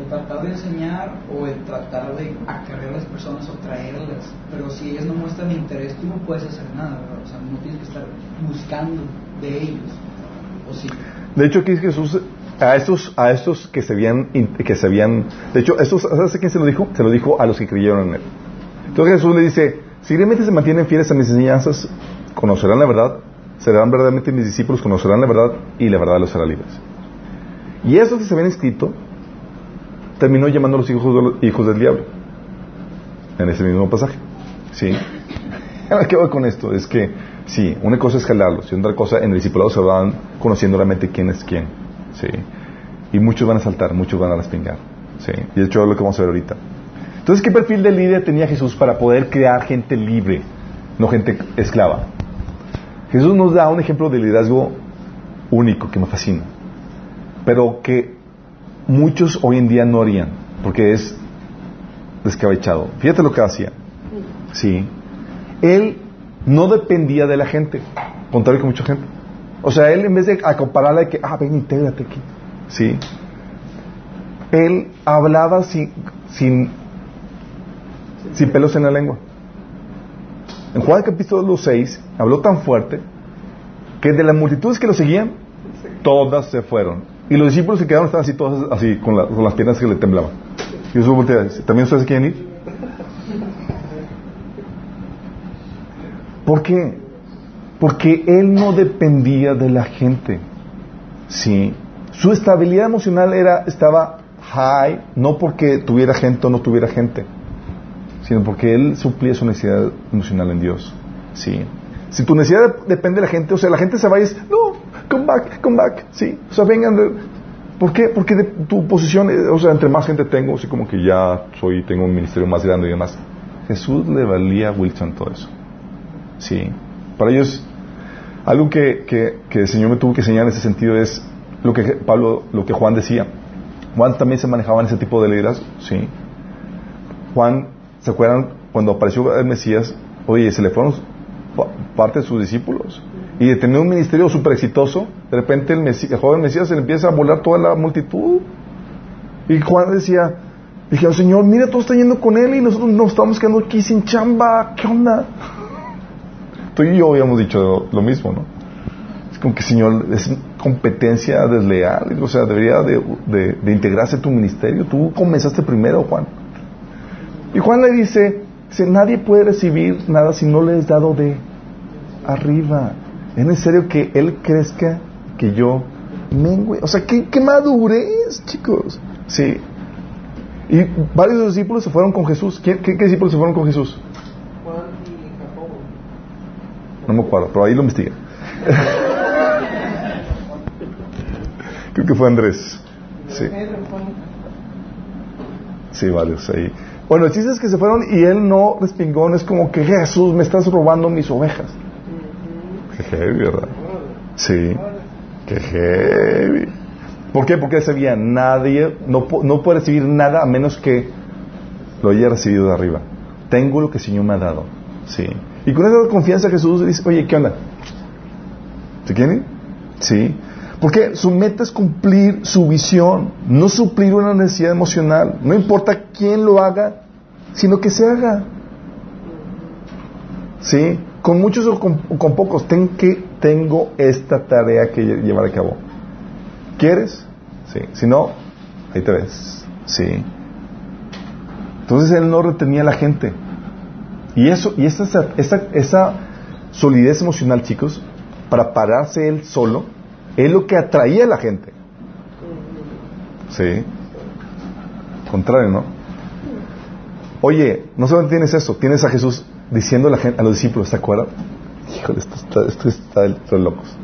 el tratar de enseñar o el tratar de acarrear a las personas o traerlas. Pero si ellas no muestran interés, tú no puedes hacer nada, ¿verdad? O sea, no tienes que estar buscando de ellos. ¿O sí? De hecho, aquí Jesús a estos a estos que se habían que se habían de hecho estos ¿sabes quién se lo dijo? Se lo dijo a los que creyeron en él. Entonces Jesús le dice, si realmente se mantienen fieles a mis enseñanzas, conocerán la verdad, serán verdaderamente mis discípulos, conocerán la verdad y la verdad los hará libres. Y esos que se habían inscrito terminó llamando a los hijos, hijos del diablo en ese mismo pasaje. ¿Sí? Ahora, ¿qué voy con esto? Es que, sí, una cosa es jalarlos y otra cosa, en el discipulado se van conociendo realmente quién es quién. ¿Sí? Y muchos van a saltar, muchos van a respingar. ¿Sí? Y de hecho es lo que vamos a ver ahorita. Entonces, ¿qué perfil de líder tenía Jesús para poder crear gente libre? no gente esclava. Jesús nos da un ejemplo de liderazgo único que me fascina, pero que muchos hoy en día no harían, porque es descabechado. Fíjate lo que hacía. Sí. Él no dependía de la gente, contrario que mucha gente. O sea, él en vez de compararla de que, ah, ven, intégrate aquí. Sí. Él hablaba sin, sin, sin pelos en la lengua. En Juan capítulo 6 habló tan fuerte que de las multitudes que lo seguían, todas se fueron. Y los discípulos se quedaron estaban así, todos así, con, la- con las piernas que le temblaban. Y Jesús voltea dice, ¿también ustedes quieren ir? ¿Por qué? Porque él no dependía de la gente. Sí. Su estabilidad emocional era, estaba high, no porque tuviera gente o no tuviera gente, sino porque él suplía su necesidad emocional en Dios. Sí. Si tu necesidad depende de la gente, o sea, la gente se va y es, no, come back, come back, sí. O sea, vengan. de- ¿Por qué? Porque de tu posición, eh, o sea, entre más gente tengo, así como que ya soy, tengo un ministerio más grande y demás. Jesús le valía a Wilson todo eso. Sí. Para ellos, algo que, que, que el Señor me tuvo que enseñar en ese sentido es lo que Pablo, lo que Juan decía. Juan también se manejaba en ese tipo de liderazgo, sí. Juan, ¿se acuerdan cuando apareció el Mesías? Oye, se le fueron parte de sus discípulos. Y de tener un ministerio súper exitoso, de repente el, joven Mesías se le empieza a volar toda la multitud. Y Juan decía, dije, Señor, mira, todos están yendo con él y nosotros nos estamos quedando aquí sin chamba. ¿Qué onda? Tú y yo habíamos dicho lo mismo, ¿no? Es como que, Señor, es competencia desleal. O sea, debería de, de- de integrarse tu ministerio. Tú comenzaste primero, Juan. Y Juan le dice, dice, nadie puede recibir nada si no le es dado de arriba. Es necesario que él crezca, que yo mengue. O sea, qué, qué madurez, chicos. Sí. Y varios discípulos se fueron con Jesús. ¿Quién- ¿Qué, qué discípulos se fueron con Jesús? Juan y Jacobo. No me acuerdo, pero ahí lo investigué. Creo que fue Andrés. Sí. Sí, varios ahí. Bueno, el chiste es que se fueron y él no respingó, no es como que Jesús, me estás robando mis ovejas. Qué heavy, ¿verdad? Sí. Qué heavy. ¿Por qué? Porque él sabía, nadie, no, no puede recibir nada a menos que lo haya recibido de arriba. Tengo lo que el Señor me ha dado. Sí. Y con esa confianza Jesús dice, oye, ¿qué onda? ¿Se quieren? Sí. Porque su meta es cumplir su visión, no suplir una necesidad emocional. No importa quién lo haga, sino que se haga. ¿Sí? Con muchos o con, pocos, ten que, tengo esta tarea que lle- llevar a cabo. ¿Quieres? Sí. Si no, ahí te ves. Sí. Entonces él no retenía a la gente. Y eso, y esa, esa, esa solidez emocional, chicos, para pararse él solo, es lo que atraía a la gente. Sí. Contrario, ¿no? Oye, no solamente tienes eso, tienes a Jesús diciendo a, la gente, a los discípulos, ¿te acuerdas? Híjole, esto está, esto está de locos.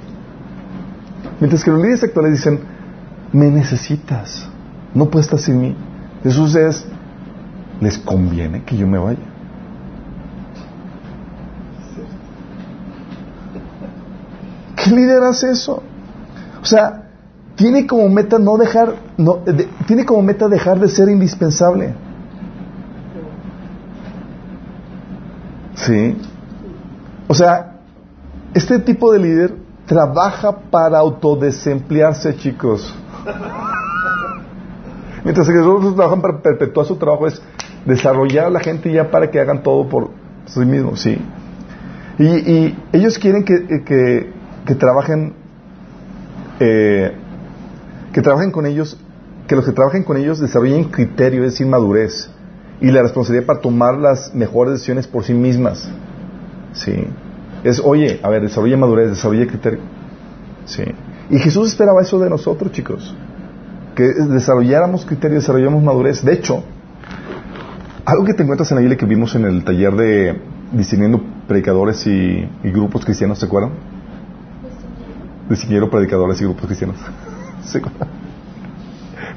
Mientras que los líderes actuales dicen, me necesitas, no puedes estar sin mí. Jesús es, les conviene que yo me vaya. ¿Qué líder hace eso? O sea, tiene como meta no dejar, no, de- tiene como meta dejar de ser indispensable. Sí. O sea, este tipo de líder trabaja para autodesemplearse, chicos. Mientras que los otros trabajan para perpetuar su trabajo es desarrollar a la gente ya para que hagan todo por sí mismos, sí. Y, ellos quieren que, que, que trabajen, eh, que trabajen con ellos, que los que trabajen con ellos desarrollen criterio, es decir, madurez y la responsabilidad para tomar las mejores decisiones por sí mismas. Sí. Es, oye, a ver, desarrolla madurez, desarrolla criterio. Sí. Y Jesús esperaba eso de nosotros, chicos. Que desarrolláramos criterio, desarrolláramos madurez. De hecho, algo que te encuentras en la Biblia que vimos en el taller de discerniendo predicadores y, y grupos cristianos, ¿se acuerdan? Discerniendo predicadores y grupos cristianos.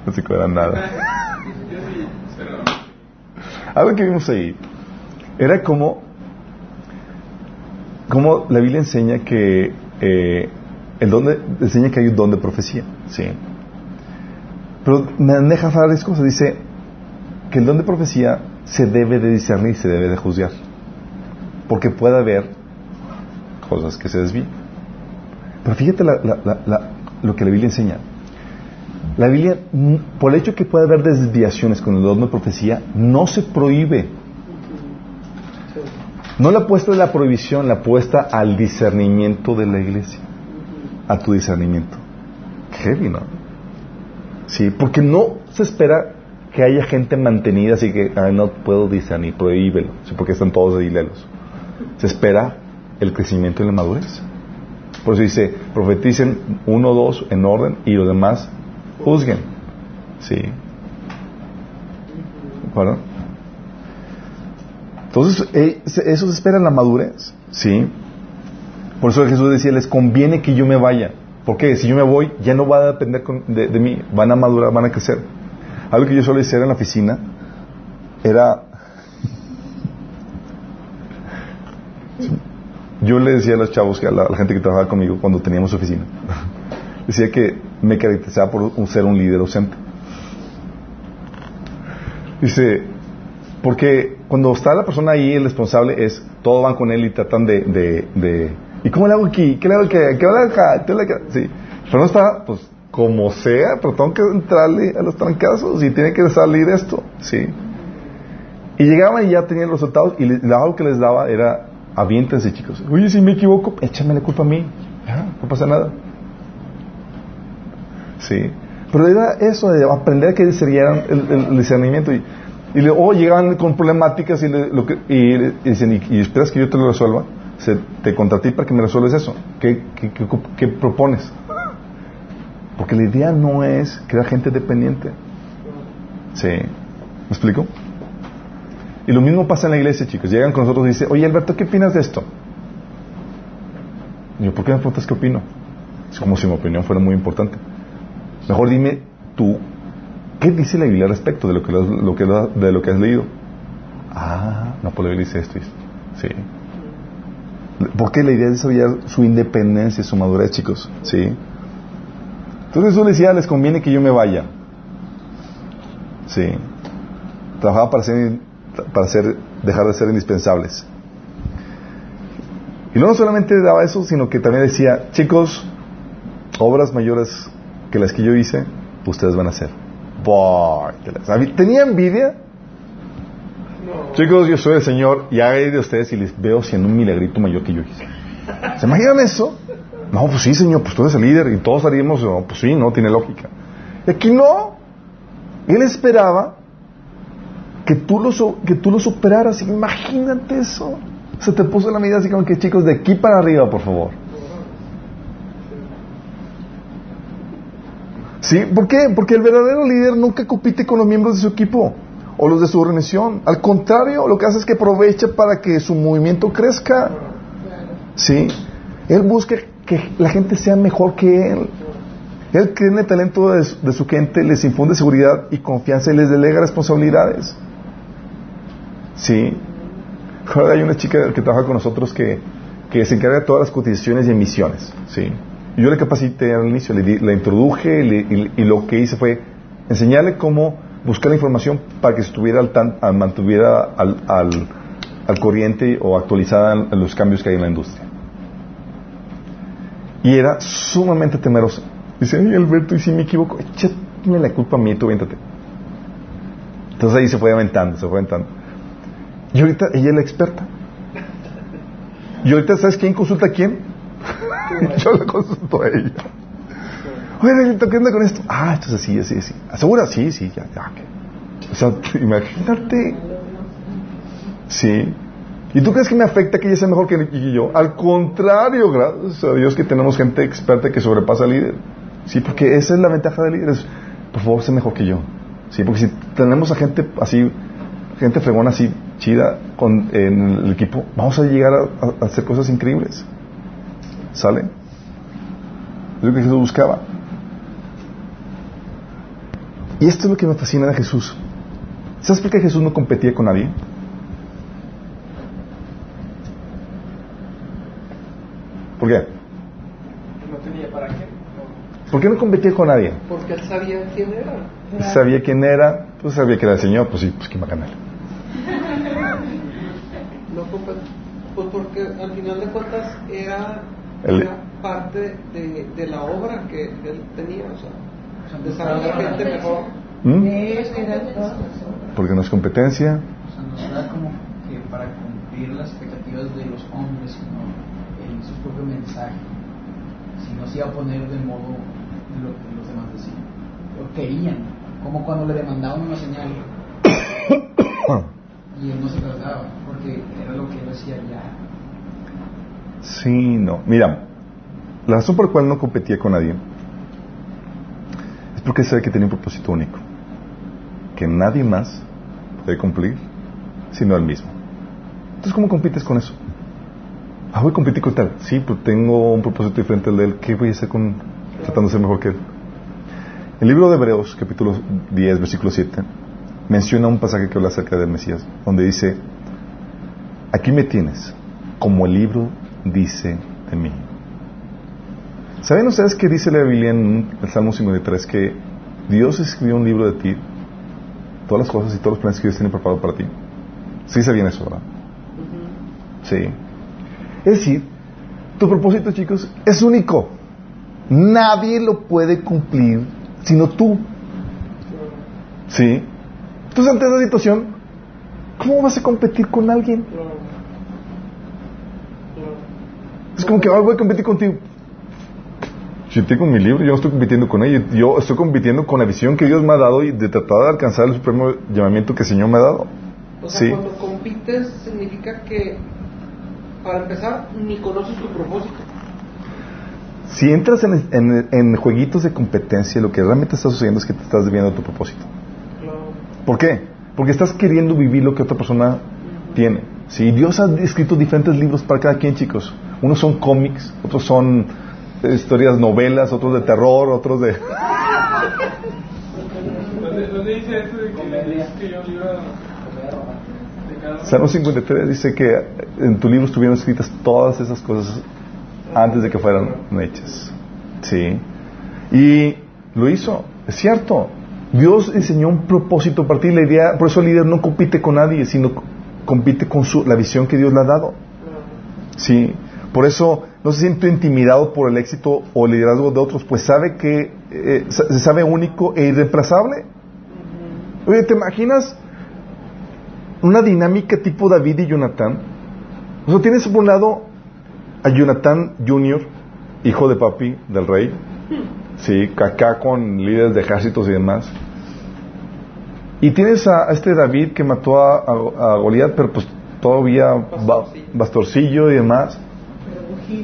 No se acuerdan nada. Algo que vimos ahí era como cómo la Biblia enseña que eh, el don de- enseña que hay un don de profecía, sí. Pero me deja varias cosas. Dice que el don de profecía se debe de discernir, se debe de juzgar, porque puede haber cosas que se desvían. Pero fíjate lo que la Biblia enseña. La Biblia, por el hecho que puede haber desviaciones con el don de profecía, no se prohíbe. No la apuesta de la prohibición, la apuesta al discernimiento de la iglesia. A tu discernimiento. Heavy, ¿no? Sí, porque no se espera que haya gente mantenida así que "Ay, no puedo discernir, prohíbelo. Porque están todos ahí lelos. Se espera el crecimiento y la madurez. Por eso dice, profeticen uno o dos en orden y los demás juzguen. Sí. Entonces, eh, eso se espera en la madurez. Sí. Por eso Jesús decía, les conviene que yo me vaya. Porque si yo me voy, ya no va a depender de, de mí. Van a madurar, van a crecer. Algo que yo suelo hacer en la oficina era... Yo le decía a los chavos, que a la, gente que trabajaba conmigo cuando teníamos oficina, decía que me caracterizaba por un- ser un líder ausente. Dice, porque cuando está la persona ahí, el responsable es, todos van con él y tratan de, ¿y cómo le hago aquí? ¿Qué le hago aquí? ¿Qué le hago acá? ¿Qué le? Sí. Pero no está, pues, como sea, pero tengo que entrarle a los trancazos y tiene que salir esto, sí. Y llegaban y ya tenían los resultados y le- algo que les daba era, aviéntense chicos. Oye, si me equivoco, échame la culpa a mí. No pasa nada. Sí. Pero era eso de aprender que discernieran el, el- discernimiento. Y, y le- o llegaban con problemáticas y, le- lo que, y, dicen, ¿y, y esperas que yo te lo resuelva? Se, te contraté para que me resuelves eso. ¿Qué, qué, qué- qué propones? Porque la idea no es crear gente dependiente. Sí. ¿Me explico? Y lo mismo pasa en la iglesia, chicos. Llegan con nosotros y dicen, oye Alberto, ¿qué opinas de esto? Yo, ¿por qué me preguntas qué opino? Es como si mi opinión fuera muy importante. Mejor dime tú, ¿qué dice la Biblia respecto de lo que, lo que, de lo que has leído? Ah, no, pues la Biblia dice esto. Sí. Porque la idea es desarrollar su independencia, su madurez, chicos. Sí. Entonces le decía, les conviene que yo me vaya. Sí. Trabajaba para ser, para ser, dejar de ser indispensables. Y no solamente daba eso, sino que también decía, chicos, obras mayores que las que yo hice, ustedes van a hacer. Boy, ¿Tenía envidia? Chicos, yo soy el Señor y hay de ustedes y les veo siendo un milagrito mayor que yo hice. ¿Se imaginan eso? No, pues sí, Señor, pues tú eres el líder y todos haríamos, no, pues sí, no, tiene lógica. Y aquí no. Él esperaba que tú lo, que tú lo superaras. Imagínate eso. Se te puso la medida así como que, chicos, de aquí para arriba, por favor. ¿Sí? ¿Por qué? Porque el verdadero líder nunca compite con los miembros de su equipo o los de su organización. Al contrario, lo que hace es que aprovecha para que su movimiento crezca. ¿Sí? Él busca que la gente sea mejor que él. Él cree en el talento de su, de su gente, les infunde seguridad y confianza y les delega responsabilidades. ¿Sí? Hay una chica que trabaja con nosotros que, que se encarga de todas las cotizaciones y emisiones. ¿Sí? Yo le capacité al inicio, le, di- la introduje le- y, y lo que hice fue enseñarle cómo buscar la información para que estuviera al tan, mantuviera al, al, al corriente o actualizada en, los cambios que hay en la industria. Y era sumamente temerosa. Dice, ay Alberto, y si me equivoco, échame la culpa a mí, tú véntate. Entonces ahí se fue aventando, se fue aventando. Y ahorita ella es la experta. Y ahorita, ¿sabes quién consulta a quién? Yo la consulto a ella. Oye, ¿qué onda con esto? Ah, esto es así, así, así. ¿Asegura? Sí, sí, ya, ya. O sea, imagínate. Sí. ¿Y tú crees que me afecta que ella sea mejor que que yo? Al contrario, gracias a Dios que tenemos gente experta que sobrepasa al líder. Sí, porque esa es la ventaja del líder. es, por favor, sé mejor que yo. Sí, porque si tenemos a gente así, gente fregona así, chida, con, en el equipo, vamos a llegar a, hacer cosas increíbles. ¿Sale? Es lo que Jesús buscaba. Y esto es lo que me fascina de Jesús. ¿Sabes por qué Jesús no competía con nadie? ¿Por qué? No tenía para qué. ¿Por qué no competía con nadie? Porque él sabía quién era. Sabía quién era, pues sabía que era el Señor, pues sí, pues quién va a ganar. Pues porque al final de cuentas era, El- era parte de, de la obra que él tenía, o sea, estaba- gente mejor. ¿Mm? Porque no es competencia. O sea, no será como que para cumplir las expectativas de los hombres, sino en su propio mensaje. Si no se iba a poner de modo de lo que los demás decían. Lo querían. Como cuando le demandaban una señal y él no se daba, porque era lo que él decía ya. Sí, no. Mira, la razón por la cual no competía con nadie es porque sabe que tenía un propósito único. Que nadie más puede cumplir sino él mismo. Entonces, ¿cómo compites con eso? Ah, voy a competir con tal. Sí, pero tengo un propósito diferente al de él. ¿Qué voy a hacer con ser mejor que él? El libro de Hebreos, capítulo 10, versículo 7, menciona un pasaje que habla acerca del Mesías, donde dice, aquí me tienes, como el libro dice de mí. ¿Saben ustedes que dice la Biblia en el Salmo 53 que Dios escribió un libro de ti, todas las cosas y todos los planes que Dios tiene preparados para ti? Sí sabían eso, ¿verdad? Sí. Es decir, tu propósito, chicos, es único. Nadie lo puede cumplir sino tú. Sí. Entonces, ante esa situación, ¿cómo vas a competir con alguien? Es como que ahora voy a competir contigo. Si yo tengo mi libro, yo no estoy compitiendo con ella. Yo estoy compitiendo con la visión que Dios me ha dado y de tratar de alcanzar el supremo llamamiento que el Señor me ha dado. O sea, Sí. cuando compites significa que, para empezar, ni conoces tu propósito. Si entras en, en- en jueguitos de competencia, lo que realmente está sucediendo es que te estás desviando de tu propósito. Claro. ¿Por qué? Porque estás queriendo vivir lo que otra persona tiene. Sí, Dios ha escrito diferentes libros para cada quien, chicos. Unos son cómics, otros son historias, novelas, otros de terror, otros de... ¿Dónde, dice esto de que escribió un libro? Salmo 53 dice que en tu libro estuvieron escritas todas esas cosas antes de que fueran hechas. Sí. Y lo hizo, es cierto. Dios diseñó un propósito para ti. La idea, por eso el líder no compite con nadie, sino compite con la visión que Dios le ha dado. Sí. Por eso no se siente intimidado por el éxito o el liderazgo de otros, pues sabe que eh, se sabe único e irreemplazable. Oye, ¿te imaginas una dinámica tipo David y Jonathan? O sea, tienes por un lado a Jonathan Jr., hijo de papi del rey, sí, acá con líderes de ejércitos y demás. Y tienes a, a este David que mató a, a, a Goliat, pero pues todavía ba- bastorcillo y demás.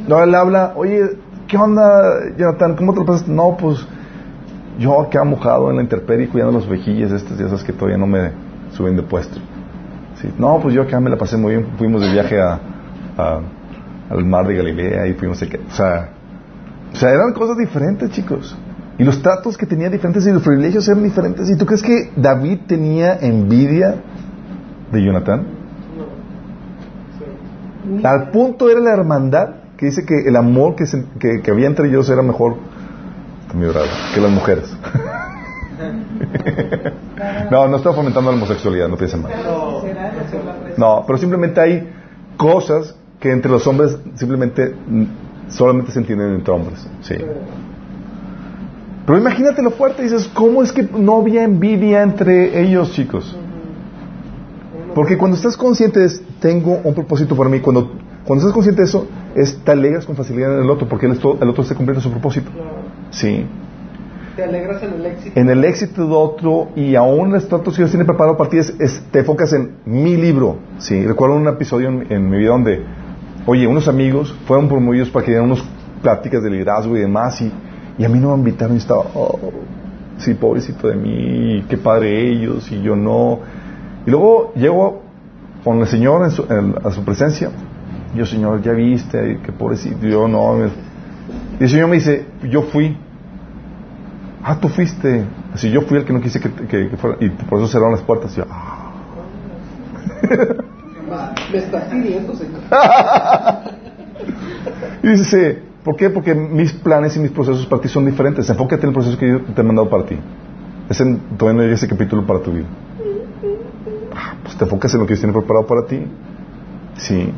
No, él habla, oye, ¿qué onda, Jonathan? ¿Cómo te lo pasas? No, pues yo acá mojado en la intemperie cuidando las ovejillas estas y esas que todavía no me suben de puesto. Sí, no, pues yo acá me la pasé muy bien. Fuimos de viaje a, a- al mar de Galilea y fuimos... a que- O sea, o sea, eran cosas diferentes, chicos. Y los tratos que tenía diferentes y los privilegios eran diferentes. ¿Y tú crees que David tenía envidia de Jonathan? No. Al punto era la hermandad que dice que el amor que, se- que, que había entre ellos era mejor que las mujeres. no, no está fomentando la homosexualidad, no piensen mal. No. Pero simplemente hay cosas que entre los hombres simplemente solamente se entienden entre hombres. Sí. Pero imagínate lo fuerte, dices, ¿cómo es que no había envidia entre ellos, chicos? Porque cuando estás consciente de tengo un propósito para mí, cuando, cuando estás consciente de eso, es, te alegras con facilidad en el otro, porque el, el otro está cumpliendo su propósito. Sí. Te alegras en el éxito. En el éxito de otro y aún los tratos que Dios tiene preparado para ti, es, es- te enfocas en mi libro. Sí. Recuerdo un episodio en, en mi vida donde, oye, unos amigos fueron promovidos para que dieran unas pláticas de liderazgo y demás, y, y a mí no me invitaron y estaba, oh, sí, pobrecito de mí, qué padre ellos, y yo no. Y luego llego con el Señor en su- en- a su presencia. Y yo, Señor, ya viste, qué pobrecito, yo no. Y el Señor me dice, yo fui. Ah, tú fuiste. Así yo fui el que no quise que, que- que fuera. Y por eso cerraron las puertas. Y yo, ah. Me estás pidiendo, señor. Y dice, ¿por qué? Porque mis planes y mis procesos para ti son diferentes. Enfócate en el proceso que yo te he mandado para ti. Es en, todavía no llega ese capítulo para tu vida. Ah, Pues te enfocas en lo que Dios tiene preparado para ti. Sí.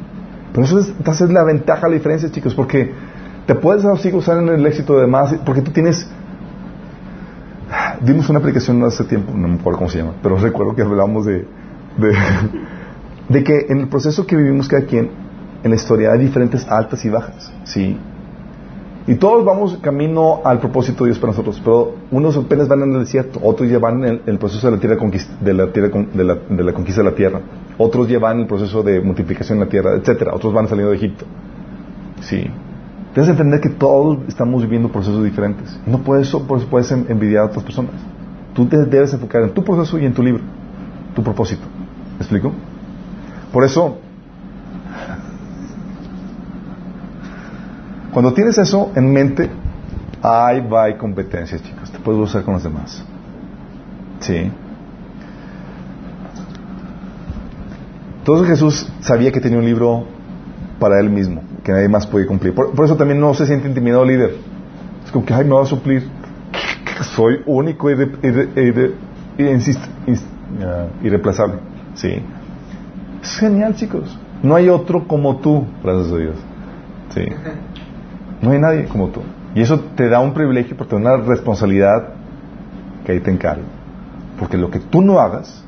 Pero eso es, esa es la ventaja, la diferencia, chicos, porque te puedes así gozar en el éxito de demás, porque tú tienes... Dimos una aplicación hace tiempo, no me acuerdo cómo se llama, pero recuerdo que hablábamos de, de, de que en el proceso que vivimos cada quien, en la historia hay diferentes altas y bajas, ¿sí? Y todos vamos camino al propósito de Dios para nosotros, pero unos apenas van en el desierto, otros ya van en el, el proceso de la, tierra de, la tierra de, la, de la conquista de la tierra, otros ya van en el proceso de multiplicación en la tierra, etcétera, otros van saliendo de Egipto. Sí. Debes entender que todos estamos viviendo procesos diferentes. No puedes, por eso puedes en- envidiar a otras personas. Tú te debes enfocar en tu proceso y en tu libro, tu propósito. ¿Me explico? Por eso, cuando tienes eso en mente, ahí va hay competencias, chicos. Te puedes usar con los demás. Sí. Entonces Jesús sabía que tenía un libro para él mismo, que nadie más podía cumplir. Por, eso también no se siente intimidado líder. Es como que, ay, me va a suplir. Soy único y, irre- irre- irre- y insist- ins- ah, irreemplazable. Sí. Es genial, chicos. No hay otro como tú, gracias a Dios. Sí. No hay nadie como tú. Y eso te da un privilegio, porque te da una responsabilidad que ahí te encargo. Porque lo que tú no hagas,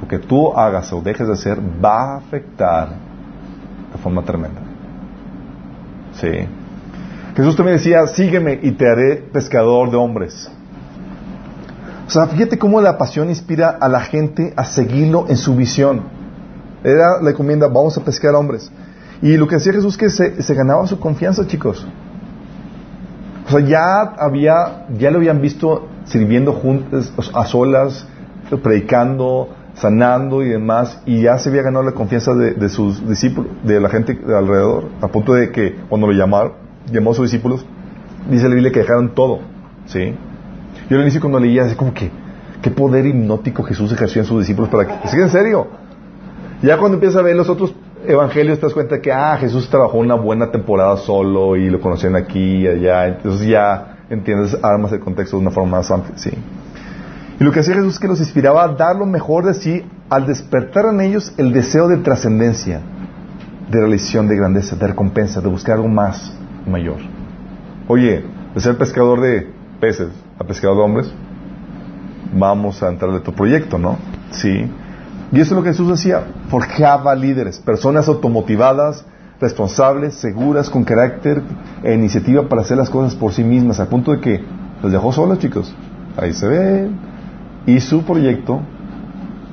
lo que tú hagas o dejes de hacer, va a afectar de forma tremenda. Sí. Jesús también decía, sígueme y te haré pescador de hombres. O sea, fíjate cómo la pasión inspira a la gente a seguirlo en su visión. Era la encomienda, vamos a pescar hombres. Y lo que hacía Jesús es que se, ganaba su confianza, chicos. O sea, ya había, ya lo habían visto sirviendo juntos, a solas, predicando, sanando y demás, y ya se había ganado la confianza de, sus discípulos, de la gente de alrededor, a punto de que cuando lo llamaron, llamó a sus discípulos, dice la Biblia que dejaron todo, ¿sí? Yo al inicio cuando leía, así como que, qué poder hipnótico Jesús ejerció en sus discípulos para que, ¿sí, en serio? Ya cuando empiezas a ver los otros evangelios te das cuenta que, ah, Jesús trabajó una buena temporada solo y lo conocían aquí y allá, entonces ya entiendes, armas el contexto de una forma más amplia, ¿sí? Y lo que hacía Jesús es que los inspiraba a dar lo mejor de sí al despertar en ellos el deseo de trascendencia, de realización, de grandeza, de recompensa, de buscar algo más mayor. Oye, de ser pescador de peces a pescador de hombres, vamos a entrar de tu proyecto, ¿no? Sí. Y eso es lo que Jesús hacía, forjaba líderes, personas automotivadas, responsables, seguras, con carácter e iniciativa para hacer las cosas por sí mismas, al punto de que los dejó solos, chicos. Ahí se ven. Y su proyecto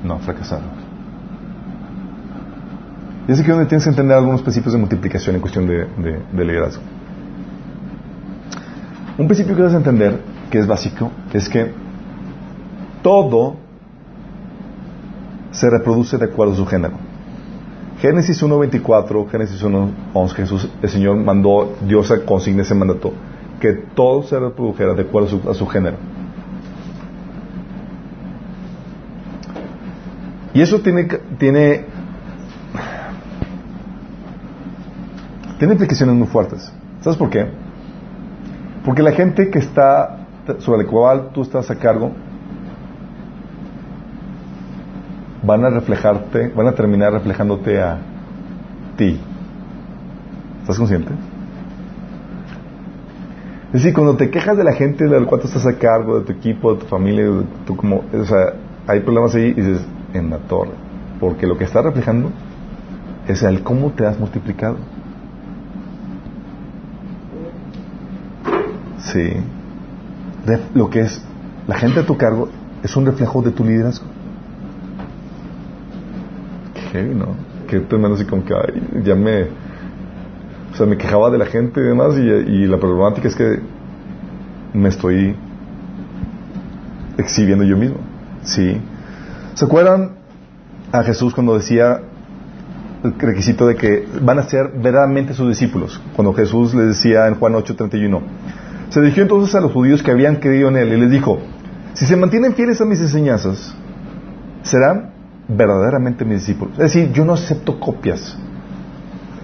no fracasaron. Y es aquí donde tienes que entender algunos principios de multiplicación en cuestión de liderazgo. Un principio que debes entender, que es básico, es que todo se reproduce de acuerdo a su género. Génesis 1.24, Génesis 1.11, Jesús, el Señor mandó, Dios consigna ese mandato, que todo se reprodujera de acuerdo a su, a su género. Y eso tiene, tiene, tiene implicaciones muy fuertes. ¿Sabes por qué? Porque la gente que está sobre la cual tú estás a cargo van a reflejarte, van a terminar reflejándote a ti. ¿Estás consciente? Es decir, cuando te quejas de la gente de la cual tú estás a cargo, de tu equipo, de tu familia, de tu como, o sea, hay problemas ahí y dices, en la torre. Porque lo que está reflejando es el cómo te has multiplicado. Sí. Lo que es la gente a tu cargo es un reflejo de tu liderazgo. Heavy, ¿no? Que tú así como que ya me o sea, me quejaba de la gente y demás y, y la problemática es que me estoy exhibiendo yo mismo. Sí. ¿Se acuerdan a Jesús cuando decía el requisito de que van a ser verdaderamente sus discípulos? Cuando Jesús les decía en Juan 8:31. Se dirigió entonces a los judíos que habían creído en él y les dijo, si se mantienen fieles a mis enseñanzas, serán verdaderamente mis discípulos. Es decir, yo no acepto copias.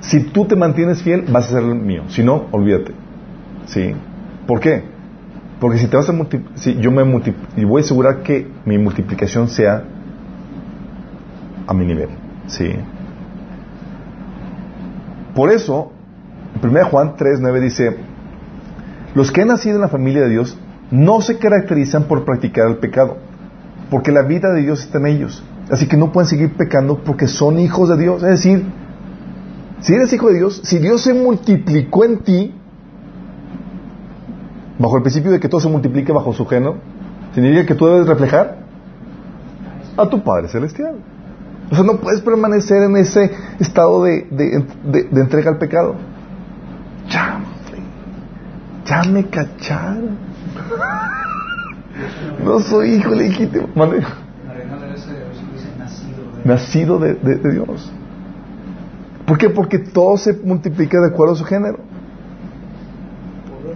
Si tú te mantienes fiel, vas a ser el mío. Si no, olvídate. ¿Sí? ¿Por qué? Porque si te vas a si yo me y voy a asegurar que mi multiplicación sea a mi nivel. ¿Sí? Por eso, 1 Juan 3, 9 dice, los que han nacido en la familia de Dios no se caracterizan por practicar el pecado, porque la vida de Dios está en ellos. Así que no pueden seguir pecando porque son hijos de Dios. Es decir, si eres hijo de Dios, si Dios se multiplicó en ti, bajo el principio de que todo se multiplique bajo su género, significa que tú debes reflejar a tu Padre Celestial. O sea, no puedes permanecer en ese estado de, entrega al pecado. Ya, ya me cacharon. No soy hijo legítimo. Nacido de, de Dios. ¿Por qué? Porque todo se multiplica de acuerdo a su género.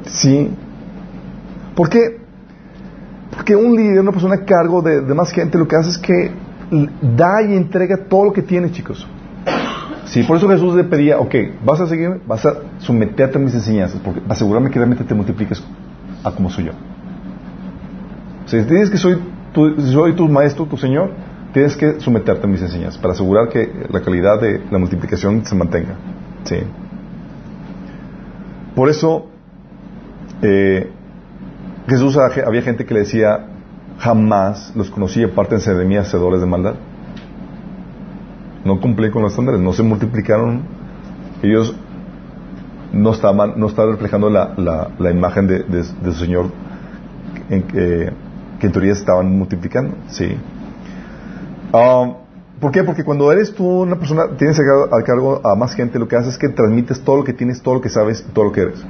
Sí. ¿Por qué? Porque un líder, una persona a cargo de, de más gente, lo que hace es que da y entrega todo lo que tiene, chicos. Sí, por eso Jesús le pedía, ok, vas a seguirme, vas a someterte a mis enseñanzas, porque asegurarme que realmente te multipliques a como soy yo. Si dices que soy tu, soy tu maestro, tu Señor, tienes que someterte a mis enseñanzas para asegurar que la calidad de la multiplicación se mantenga. Sí. Por eso, eh, Jesús había gente que le decía, jamás los conocí, apártense de mí, hacedores de maldad. No cumplí con los estándares, no se multiplicaron. Ellos no estaban, no estaban reflejando la, imagen de, de, su Señor en, que en teoría estaban multiplicando. Sí. Ah, ¿Por qué? Porque cuando eres tú una persona, tienes al cargo a más gente, lo que haces es que transmites todo lo que tienes, todo lo que sabes todo lo que eres.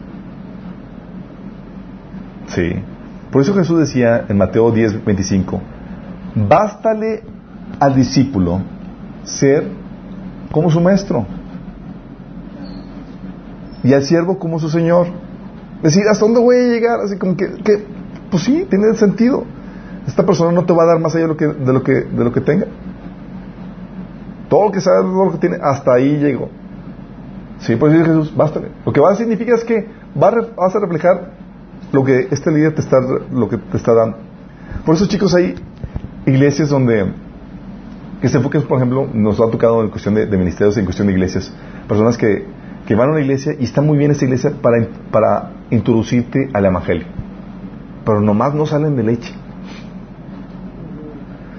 Sí. Por eso Jesús decía en Mateo 10, 25, bástale al discípulo ser como su maestro y al siervo como su señor. Decir, ¿hasta dónde voy a llegar? Así como que, que pues sí, tiene sentido. Esta persona no te va a dar más allá de lo que, de lo que, de lo que tenga. Todo lo que sabe, todo lo que tiene, hasta ahí llegó. Sí, pues dice Jesús, bástale. Lo que va a significar es que vas a reflejar lo que este líder te está, lo que te está dando. Por eso, chicos, hay iglesias donde que se enfoquen, por ejemplo, nos ha tocado en cuestión de, ministerios, en cuestión de iglesias, personas que, que, van a una iglesia y está muy bien esa iglesia para, para introducirte al evangelio, pero nomás no salen de leche.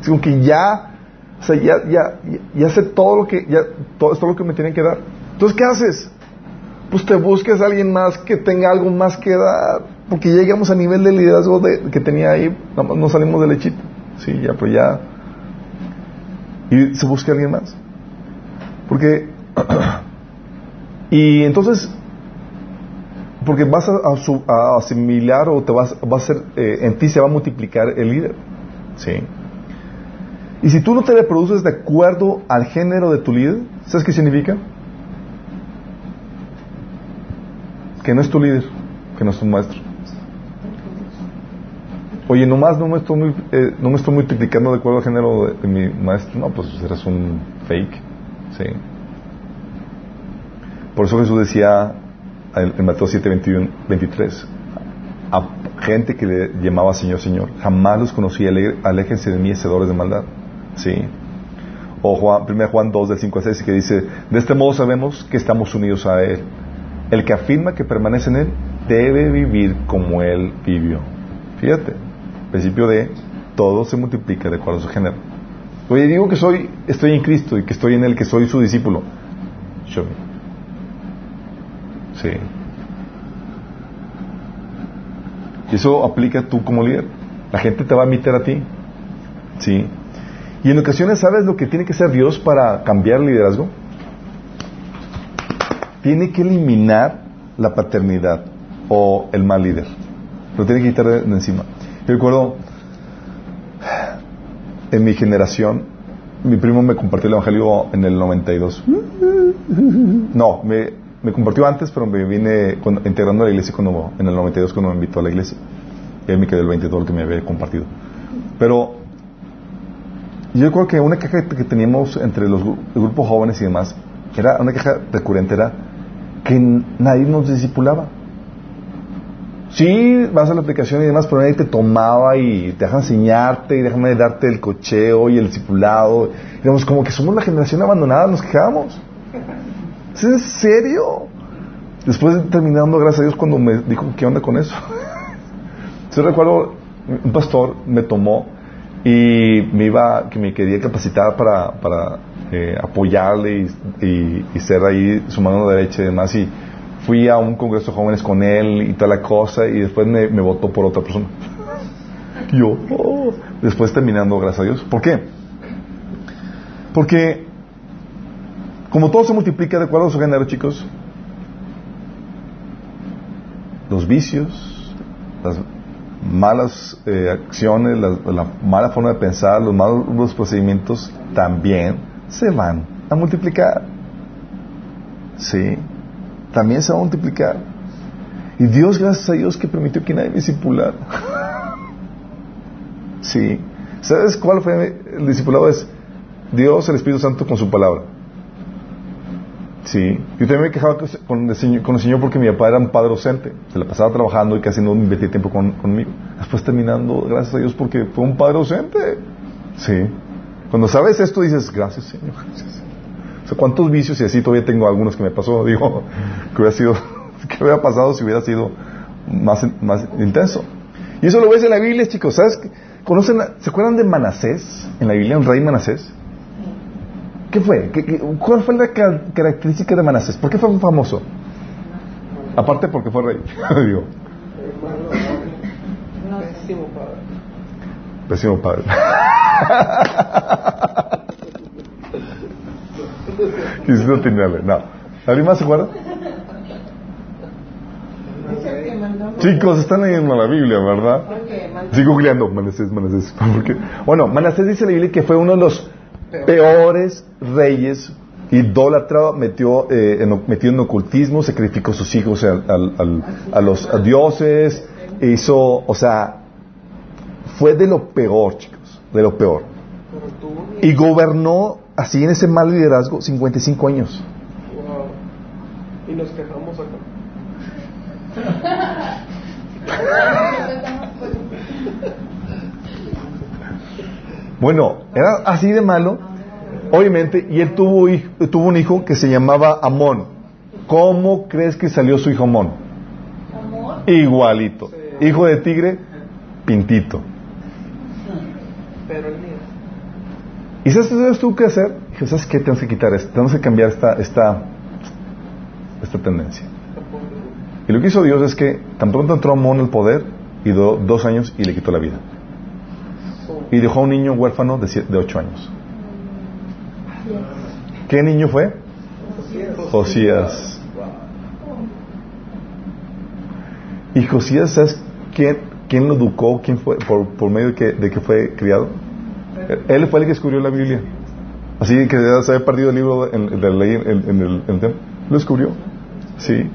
Es que ya, o sea, ya, ya, ya, sé todo lo que, ya, todo, todo lo que me tienen que dar. Entonces, ¿qué haces? Pues te busques a alguien más que tenga algo más que dar porque llegamos a nivel de liderazgo de, que tenía ahí, no, salimos de lechito. Sí, ya, pues ya. Y se busca alguien más. Porque. y entonces. Porque vas a, asimilar o te vas, va a ser, eh, en ti se va a multiplicar el líder. ¿Sí? Y si tú no te reproduces de acuerdo al género de tu líder, ¿sabes qué significa? Que no es tu líder, que no es tu maestro. Oye, nomás no me estoy, muy, eh, no me estoy multiplicando de acuerdo al género de, mi maestro. No, pues eres un fake. Sí. Por eso Jesús decía en Mateo 7, 21, 23, a gente que le llamaba Señor, Señor, jamás los conocí, aléjense de mí, hacedores de maldad. Sí. O Juan, 1 Juan 2, del 5 al 6, que dice, de este modo sabemos que estamos unidos a Él. El que afirma que permanece en Él debe vivir como Él vivió. Fíjate principio de todo se multiplica de acuerdo a su género. Oye, digo que soy, estoy en Cristo y que estoy en Él, que soy su discípulo. Sí. Y eso aplica tú como líder. La gente te va a imitar a ti. Sí. Y en ocasiones, ¿sabes lo que tiene que hacer Dios para cambiar el liderazgo? Tiene que eliminar la paternidad o el mal líder. Lo tiene que quitar de encima. Yo recuerdo, en mi generación, mi primo me compartió el Evangelio en el 92. No, me, compartió antes, pero me vine integrando a la iglesia cuando, en el 92 cuando me invitó a la iglesia. Él me quedó el 22 que me había compartido. Pero yo recuerdo que una caja que teníamos entre los grupos jóvenes y demás era una queja recurrente, era que nadie nos discipulaba. Sí, vas a la aplicación y demás, pero nadie te tomaba y te deja enseñarte y déjame darte el cocheo y el discipulado. Digamos, como que somos la generación abandonada, nos quejamos. ¿Es en serio? Después terminando, gracias a Dios, cuando me dijo, ¿qué onda con eso? Yo recuerdo, un pastor me tomó y me iba, que me quería capacitar para, para eh, apoyarle y, y, ser ahí su mano derecha y demás. Y fui a un congreso de jóvenes con él y toda la cosa y después me, me votó por otra persona. Yo, oh. después terminando, gracias a Dios. ¿Por qué? Porque como todo se multiplica de acuerdo a su género, chicos, los vicios, las malas eh, acciones, la, la, mala forma de pensar, los malos procedimientos también se van a multiplicar. Sí, también se va a multiplicar. Y Dios, gracias a Dios, que permitió que nadie me discipulara. sí. ¿Sabes cuál fue el discipulado? Es Dios, el Espíritu Santo, con su palabra. Sí, yo también me quejaba con el, señor, con el Señor porque mi papá era un padre docente, se la pasaba trabajando y casi no invertía tiempo con, conmigo. Después terminando, gracias a Dios porque fue un padre docente. Sí. Cuando sabes esto dices, gracias Señor, gracias. O sea, cuántos vicios y así todavía tengo algunos que me pasó, digo, que hubiera sido, que hubiera pasado si hubiera sido más, más intenso. Y eso lo ves en la Biblia, chicos, ¿sabes? ¿Conocen ¿Se acuerdan de Manasés en la Biblia, un rey Manasés? ¿Qué fue? ¿Qué, qué, cuál fue la característica de Manasés? ¿Por qué fue famoso? Aparte porque fue rey. Digo. Pésimo padre. Pésimo padre. Quisiste atinarle. No. ¿Alguien más se acuerda? Chicos, están leyendo la Biblia, ¿verdad? Sigo googleando. Manasés, Manasés. Bueno, Manasés dice la Biblia que fue uno de los peores reyes, idólatra, metió, eh, en, metió en ocultismo, sacrificó sus hijos al, al, al, a los a dioses, hizo, o sea, fue de lo peor, chicos, de lo peor. Y gobernó así en ese mal liderazgo 55 años. Wow. Y nos quejamos acá. Bueno, era así de malo, obviamente, y él tuvo, tuvo un hijo que se llamaba Amón. ¿Cómo crees que salió su hijo Amón? Igualito. Hijo de tigre, pintito. Pero el mío. ¿Y sabes qué tú que hacer? Dije, ¿sabes qué? Tenemos que quitar esto, tenemos que cambiar esta, esta, esta tendencia. Y lo que hizo Dios es que tan pronto entró Amón al poder, y do, dos años y le quitó la vida. Y dejó a un niño huérfano de, siete, de ocho años. ¿Qué niño fue? Josías. Y Josías, ¿sabes quién, quién lo educó? ¿Quién fue? ¿Por, por medio de que, de que fue criado? Él fue el que descubrió la Biblia. Así que se había perdido el libro en, la ley en, el, en. Lo descubrió. Sí.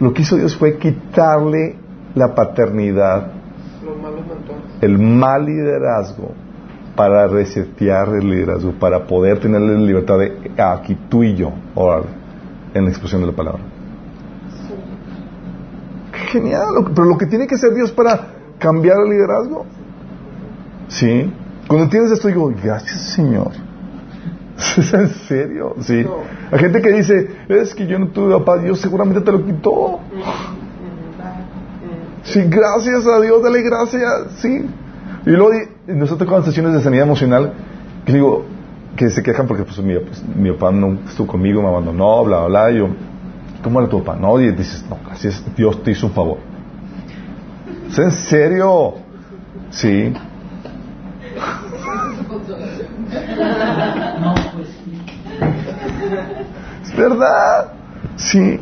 Lo que hizo Dios fue quitarle la paternidad, el mal liderazgo, para resetear el liderazgo, para poder tener la libertad de aquí tú y yo, ahora, en la exposición de la palabra. Genial, pero lo que tiene que hacer Dios para cambiar el liderazgo. Sí. Cuando entiendes esto, digo, gracias Señor. ¿Es en serio? Sí. No. Hay gente que dice, es que yo no tuve papá, Dios seguramente te lo quitó. Sí, gracias a Dios, dale gracias. Sí. Y luego nosotros con sesiones de sanidad emocional, que digo, que se quejan porque pues mi, pues, mi papá no estuvo conmigo, me abandonó, bla, bla, bla. Y yo, ¿cómo era tu papá? No, y dices, no, gracias, Dios te hizo un favor. ¿Es en serio? Sí. No, pues. Es verdad. Sí.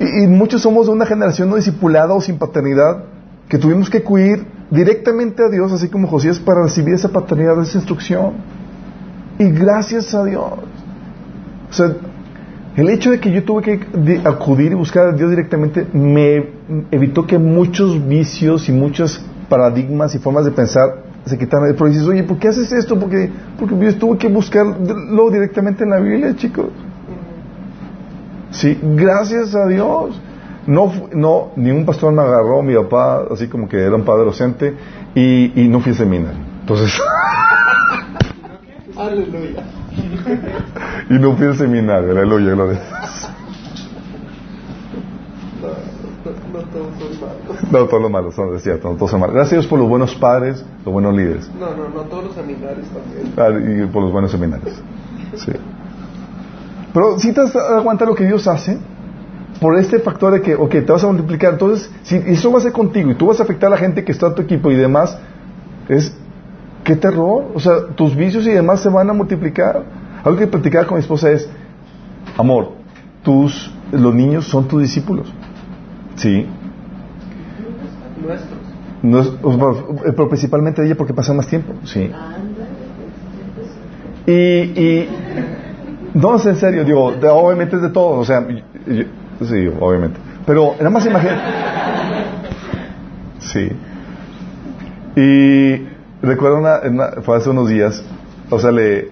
Y, muchos somos de una generación no discipulada o sin paternidad que tuvimos que acudir directamente a Dios, así como Josías, para recibir esa paternidad, esa instrucción. Y gracias a Dios. O sea, el hecho de que yo tuve que acudir y buscar a Dios directamente me evitó que muchos vicios y muchos paradigmas y formas de pensar se quitaran. Pero dices, oye, ¿por qué haces esto? Porque, porque yo tuve que buscarlo directamente en la Biblia, chicos. Sí, gracias a Dios. No, no, ningún pastor me agarró, mi papá, así como que era un padre docente, y, y no fui a seminario. Entonces, Aleluya. y no fui a seminario, aleluya, gloria. No, no todos son malos. No, todos los malos, son, es cierto, no todos son malos. Gracias a Dios por los buenos padres, los buenos líderes, No, no, no todos los seminarios también. ah, y por los buenos seminarios. Sí. Pero si te das cuenta lo que Dios hace, por este factor de que, ok, te vas a multiplicar, entonces, si eso va a ser contigo y tú vas a afectar a la gente que está en tu equipo y demás, es, qué terror. O sea, tus vicios y demás se van a multiplicar. Algo que platicaba con mi esposa es, amor, tus, los niños son tus discípulos. Sí. Nuestros. No es- o sea, pero principalmente ella porque pasa más tiempo. Sí. Y, y no es en serio, digo, de- obviamente es de todo, o sea, sí, obviamente. Pero nada más imagina. Sí. Y recuerdo una, una- fue hace unos días, o sea, le,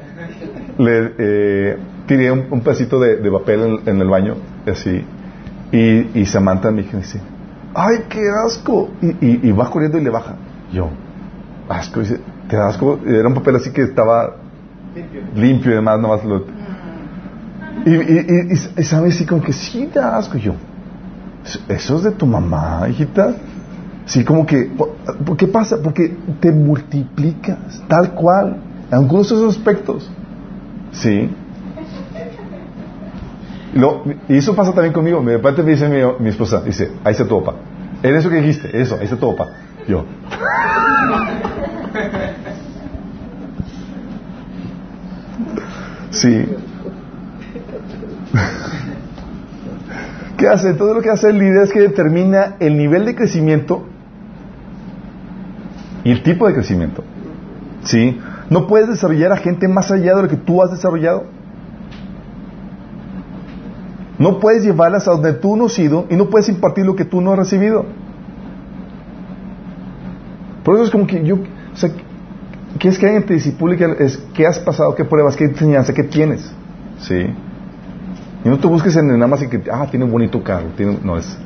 le eh, tiré un, un pedacito de, de papel en, en el baño, así, y, y Samantha me dice, ¡ay, qué asco! Y, y, y va corriendo y le baja. Yo, asco, dice, ¿te da asco? Era un papel así que estaba limpio y demás, nomás lo... Y, y, y, y- y sabe así como que sí da asco. Y yo, ¿eso es de tu mamá, hijita? Sí, como que, ¿por, qué pasa? Porque te multiplicas, tal cual, en algunos de esos aspectos. Sí. Y, lo- y eso pasa también conmigo. De repente me dice mi, mi esposa, dice, ahí está tu papá. En eso que dijiste, eso, ahí está tu papá. Yo. Sí. ¿Qué hace? Todo lo que hace el líder es que determina el nivel de crecimiento y el tipo de crecimiento. ¿Sí? No puedes desarrollar a gente más allá de lo que tú has desarrollado. No puedes llevarlas a donde tú no has ido y no puedes impartir lo que tú no has recibido. Por eso es como que yo, o sea, ¿quieres que alguien te disipule? ¿Qué, es, ¿Qué has pasado? ¿Qué pruebas? ¿Qué enseñanza? ¿Qué tienes? ¿Sí? Y no te busques en nada más en que, ah, tiene un bonito carro. Tiene, no, es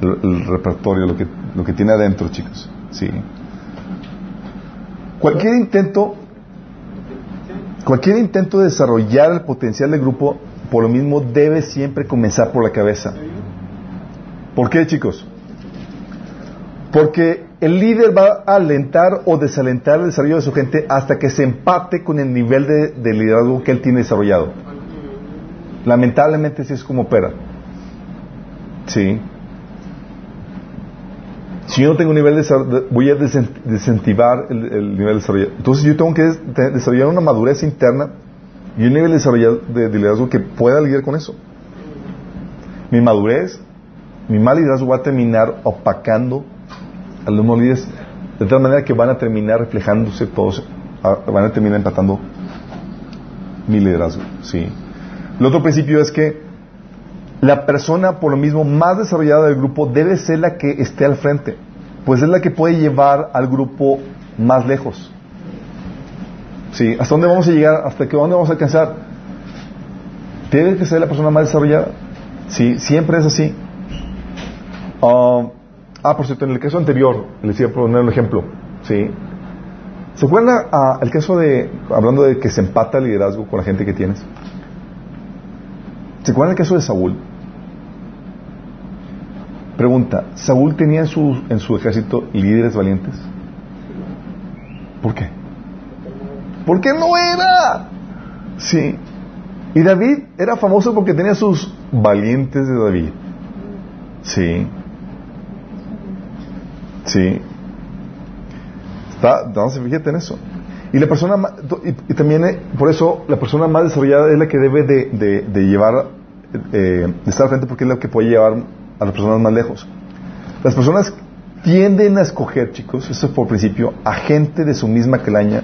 el, repertorio, lo que, lo que tiene adentro, chicos. ¿Sí? Cualquier intento, cualquier intento de desarrollar el potencial del grupo, por lo mismo, debe siempre comenzar por la cabeza. ¿Por qué, chicos? Porque el líder va a alentar o desalentar el desarrollo de su gente hasta que se empate con el nivel de liderazgo que él tiene desarrollado. Lamentablemente, así es como opera. Sí. Si yo no tengo un nivel de voy a desincentivar el, el nivel de desarrollo. Entonces yo tengo que desarrollar una madurez interna y un nivel de de, de liderazgo que pueda lidiar con eso. Mi madurez, mi mal liderazgo va a terminar opacando a los líderes de tal manera que van a terminar reflejándose todos, van a terminar empatando mi liderazgo. Sí. El otro principio es que la persona, por lo mismo, más desarrollada del grupo debe ser la que esté al frente, pues es la que puede llevar al grupo más lejos. Sí, ¿hasta dónde vamos a llegar? ¿Hasta qué dónde vamos a alcanzar? Debe que ser la persona más desarrollada. Sí, siempre es así. Ah, ah, por cierto, en el caso anterior, les iba a poner un ejemplo. Sí. ¿Se acuerdan ah, el caso de, hablando de que se empata el liderazgo con la gente que tienes? ¿Se acuerdan el caso de Saúl? Pregunta, ¿Saúl tenía en su, en su ejército líderes valientes? ¿Por qué? Porque no era. Sí. Y David era famoso porque tenía sus valientes de David. Sí. Sí. Está, entonces fíjate en eso. Y la persona y, también eh, por eso la persona más desarrollada es la que debe de, de- de llevar eh, estar al frente porque es la que puede llevar a las personas más lejos. Las personas tienden a escoger, chicos, eso es por principio, a gente de su misma calaña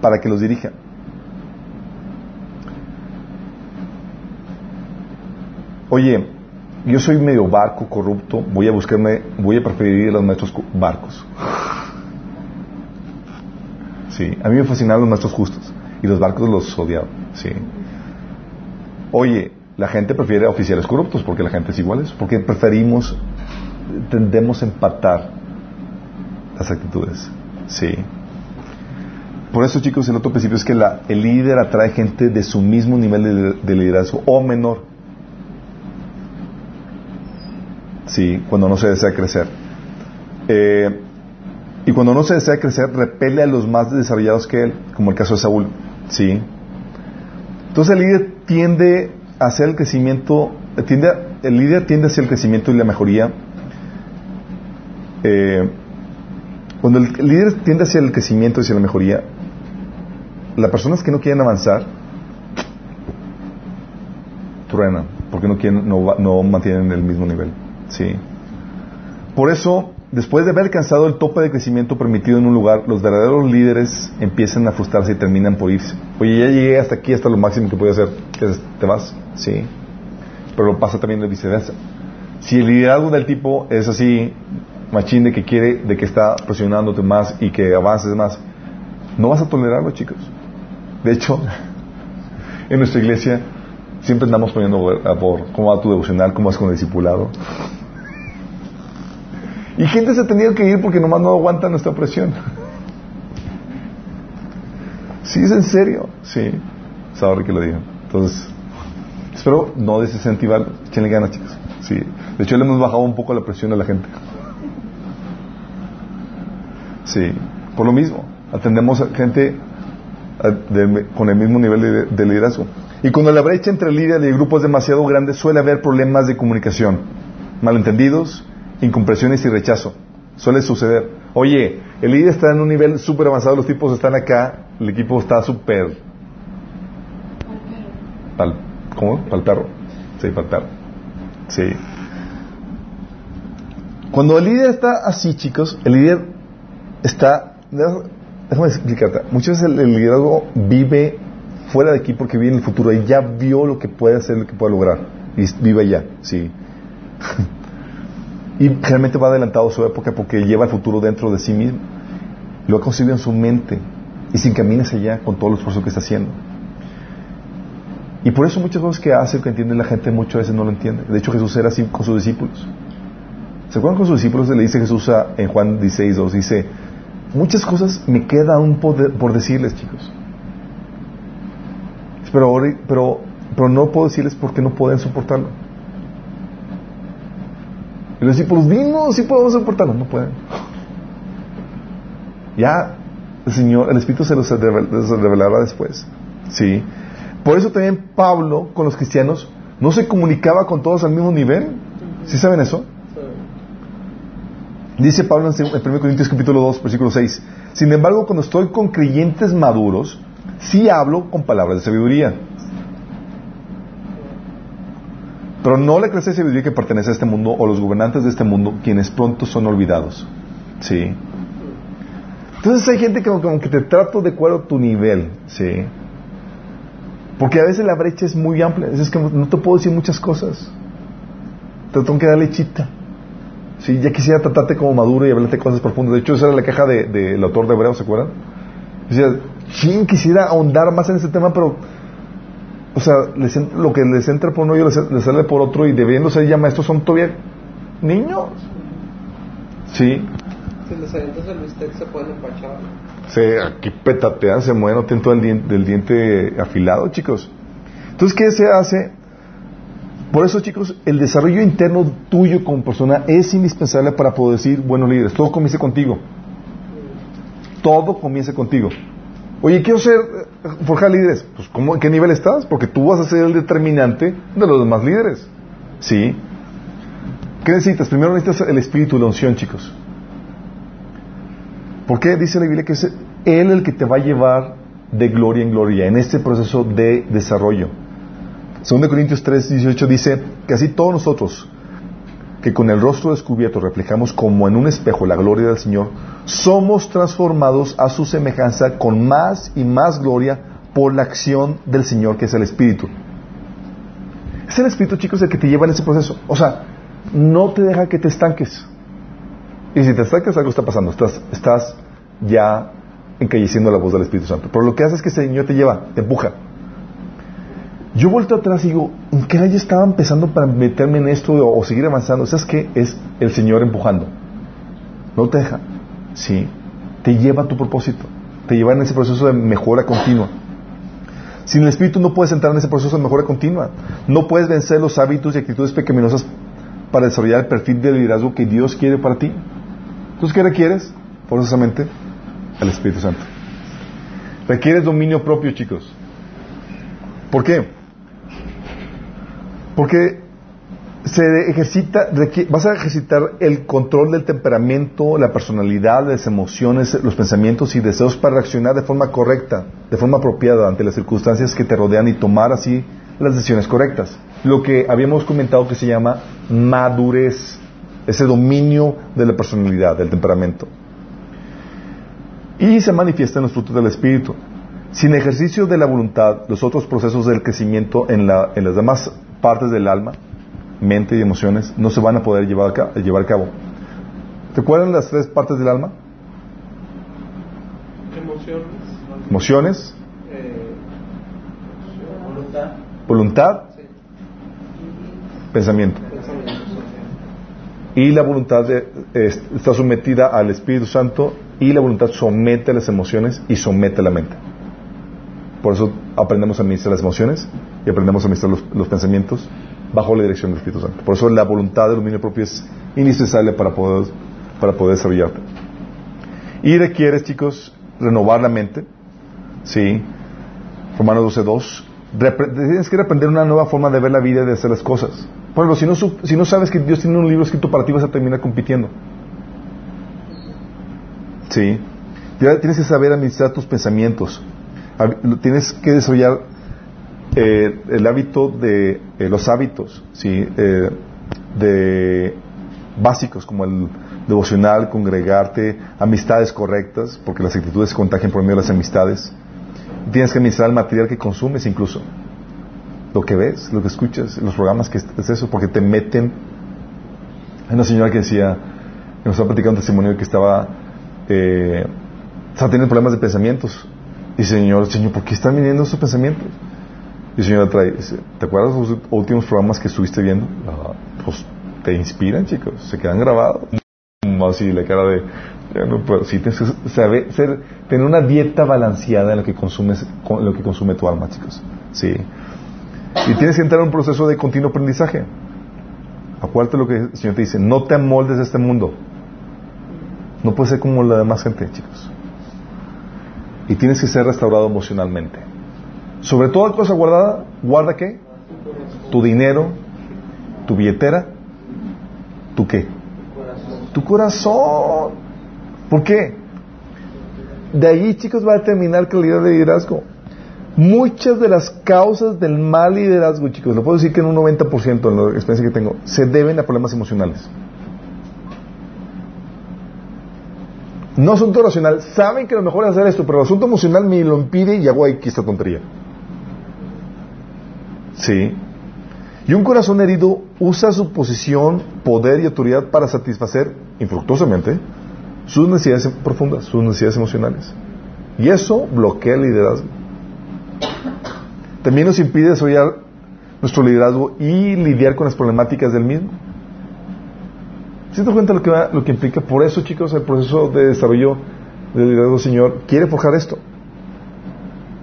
para que los dirija. Oye, yo soy medio barco corrupto, voy a buscarme, voy a preferir a los maestros barcos. Sí, a mí me fascinaban los maestros justos y los barcos los odiaba. Sí. Oye, la gente prefiere oficiales corruptos porque la gente es igual, porque preferimos, tendemos a empatar las actitudes. Sí. Por eso, chicos, el otro principio es que el líder atrae gente de su mismo nivel de, de liderazgo o menor. Sí, cuando no se desea crecer. Eh, y cuando no se desea crecer, repele a los más desarrollados que él, como el caso de Saúl. ¿Sí? Entonces el líder tiende a hacer el crecimiento, tiende a- el líder tiende hacia el crecimiento y la mejoría. Eh, cuando el líder tiende hacia el crecimiento y hacia la mejoría, las personas que no quieren avanzar truenan, porque no quieren, no, no mantienen el mismo nivel. ¿sí? Por eso, después de haber alcanzado el tope de crecimiento permitido en un lugar, los verdaderos líderes empiezan a frustrarse y terminan por irse. Oye, ya llegué hasta aquí, hasta lo máximo que puedo hacer. ¿Te vas? Sí. Pero pasa también de viceversa. Si el liderazgo del tipo es así, machín de que quiere, de que está presionándote más y que avances más, no vas a tolerarlo, chicos. De hecho, en nuestra iglesia siempre andamos poniendo a por cómo va tu devocional, cómo vas con el discipulado. Y gente se ha tenido que ir porque nomás no aguanta nuestra presión. Sí, es en serio. Sí. Saber que lo digan. Entonces, espero no desincentivar. Échenle ganas, chicos. Sí. De hecho, le hemos bajado un poco la presión a la gente. Sí. Por lo mismo, atendemos a gente con el mismo nivel de, de liderazgo. Y cuando la brecha entre el líder y el grupo es demasiado grande, suele haber problemas de comunicación, malentendidos, incompresiones y rechazo. Suele suceder. Oye, el líder está en un nivel súper avanzado, los tipos están acá, el equipo está súper... Pal, ¿Cómo? Sí. Sí. Cuando el líder está así, chicos, el líder está... Déjame explicarte. Muchas veces el, el liderazgo vive fuera de aquí porque vive en el futuro y ya vio lo que puede hacer, lo que puede lograr. Y vive allá, sí. y realmente va adelantado a su época porque lleva el futuro dentro de sí mismo. Lo ha concebido en su mente y se encamina hacia allá con todo el esfuerzo que está haciendo. Y por eso muchas cosas que hace, que entiende la gente, muchas veces no lo entiende. De hecho, Jesús era así con sus discípulos. ¿Se acuerdan con sus discípulos? Le dice Jesús a- en Juan 16, 2, dice, muchas cosas me queda aún por, por decirles, chicos. Pero, pero, pero no puedo decirles porque no pueden soportarlo. Y los discípulos, vimos, sí podemos soportarlo. No pueden. Ya el Señor, el Espíritu se los revelará después. Sí. Por eso también Pablo con los cristianos no se comunicaba con todos al mismo nivel. ¿Sí saben eso? Dice Pablo en 1 Corintios capítulo 2, versículo 6. Sin embargo, cuando estoy con creyentes maduros, sí hablo con palabras de sabiduría. Pero no le crece sabiduría que pertenece a este mundo o los gobernantes de este mundo, quienes pronto son olvidados. Sí. Entonces hay gente que como que te trato de acuerdo a tu nivel, sí. Porque a veces la brecha es muy amplia, es que no, te puedo decir muchas cosas. Te tengo que dar lechita. Sí, ya quisiera tratarte como maduro y hablarte cosas profundas. De hecho, esa era la queja del de, del autor de Hebreos, ¿se acuerdan? Decía, quisiera ahondar más en ese tema, pero, o sea, les lo que les entra por uno y les, les sale por otro y debiendo ser ya maestros son todavía niños. Sí, Si les avientas el bistec se pueden empachar. se aquí petatean, se mueven, no tienen todo el diente, del diente afilado, chicos. Entonces, ¿qué se hace? Por eso, chicos, el desarrollo interno tuyo como persona es indispensable para poder decir buenos líderes. Todo comienza contigo. Todo comienza contigo. Oye, quiero ser, forjar líderes. Pues, ¿cómo, ¿en qué nivel estás? Porque tú vas a ser el determinante de los demás líderes. ¿Sí? ¿Qué necesitas? Primero necesitas el espíritu la unción, chicos. ¿Por qué dice la Biblia que es Él el que te va a llevar de gloria en gloria en este proceso de desarrollo? 2 Corintios 3, 18 dice que así todos nosotros, que con el rostro descubierto reflejamos como en un espejo la gloria del Señor, somos transformados a su semejanza con más y más gloria por la acción del Señor que es el Espíritu. Es el Espíritu, chicos, el que te lleva en ese proceso. O sea, no te deja que te estanques. Y si te estancas, algo está pasando. Estás, estás ya encalleciendo la voz del Espíritu Santo. Pero lo que hace es que el Señor te lleva, te empuja. Yo vuelto atrás y digo, ¿en qué año estaba empezando para meterme en esto o, o seguir avanzando? ¿Sabes qué? Es el Señor empujando. No te deja. Sí. Te lleva a tu propósito. Te lleva en ese proceso de mejora continua. Sin el Espíritu no puedes entrar en ese proceso de mejora continua. No puedes vencer los hábitos y actitudes pecaminosas para desarrollar el perfil de liderazgo que Dios quiere para ti. Entonces, ¿qué requieres? Forzosamente, el Espíritu Santo. Requieres dominio propio, chicos. ¿Por qué? Porque se ejercita, vas a ejercitar el control del temperamento, la personalidad, las emociones, los pensamientos y deseos para reaccionar de forma correcta, de forma apropiada ante las circunstancias que te rodean y tomar así las decisiones correctas. Lo que habíamos comentado que se llama madurez, ese dominio de la personalidad, del temperamento. Y se manifiesta en los frutos del Espíritu. Sin ejercicio de la voluntad, los otros procesos del crecimiento en, la- en las demás partes del alma, mente y emociones, no se van a poder llevar a, llevar a cabo. ¿Recuerdan las tres partes del alma? Emociones. Emociones, Eh, Voluntad. voluntad, sí, pensamiento. pensamientos. Y la voluntad de- está sometida al Espíritu Santo y la voluntad somete a las emociones y somete a la mente. Por eso aprendemos a administrar las emociones y aprendemos a administrar los, pensamientos bajo la dirección del Espíritu Santo. Por eso la voluntad del dominio propio es indispensable para poder, para poder desarrollarte. Y requieres, chicos, renovar la mente. ¿Sí? Romanos 12.2. Repre- Tienes que aprender una nueva forma de ver la vida y de hacer las cosas. Por ejemplo, si no, si no sabes que Dios tiene un libro escrito para ti, vas a terminar compitiendo. Sí. Tienes que saber administrar tus pensamientos. Tienes que desarrollar eh, el hábito de eh, los hábitos, sí, eh, de básicos como el devocional, congregarte, amistades correctas, porque las actitudes se contagian por medio de las amistades. Tienes que administrar el material que consumes incluso. Lo que ves, lo que escuchas, los programas que es eso, porque te meten. Hay una señora que decía, que nos estaba platicando un testimonio que estaba, eh, estaba teniendo problemas de pensamientos. Y señor, señor, ¿por qué están viniendo esos pensamientos? Y el señor le trae, dice, ¿te acuerdas de los últimos programas que estuviste viendo? "Ah, pues te inspiran, chicos, se quedan grabados. Así, la cara de, ya no puedo. Sí, tienes que saber, tener una dieta balanceada en lo que consumes, con lo que consume tu alma, chicos. Sí. Y tienes que entrar en un proceso de continuo aprendizaje. Acuérdate lo que el Señor te dice, no te amoldes a este mundo. No puedes ser como la demás gente, chicos. Y tienes que ser restaurado emocionalmente. Sobre toda cosa guardada, ¿guarda qué? Tu dinero, tu billetera, tu qué? Tu corazón. ¿Por qué? De ahí, chicos, va a determinar calidad de liderazgo. Muchas de las causas del mal liderazgo, chicos, lo puedo decir que en un 90% en la experiencia que tengo, se deben a problemas emocionales. No asunto racional, saben que lo mejor es hacer esto, pero el asunto emocional me lo impide y hago aquí esta tontería. Sí. Y un corazón herido usa su posición, poder y autoridad para satisfacer, infructuosamente, sus necesidades profundas, sus necesidades emocionales. Y eso bloquea el liderazgo. También nos impide desarrollar nuestro liderazgo y lidiar con las problemáticas del mismo. ¿Se te cuenta lo que, va- lo que implica? Por eso, chicos, el proceso de desarrollo del liderazgo del Señor quiere forjar esto.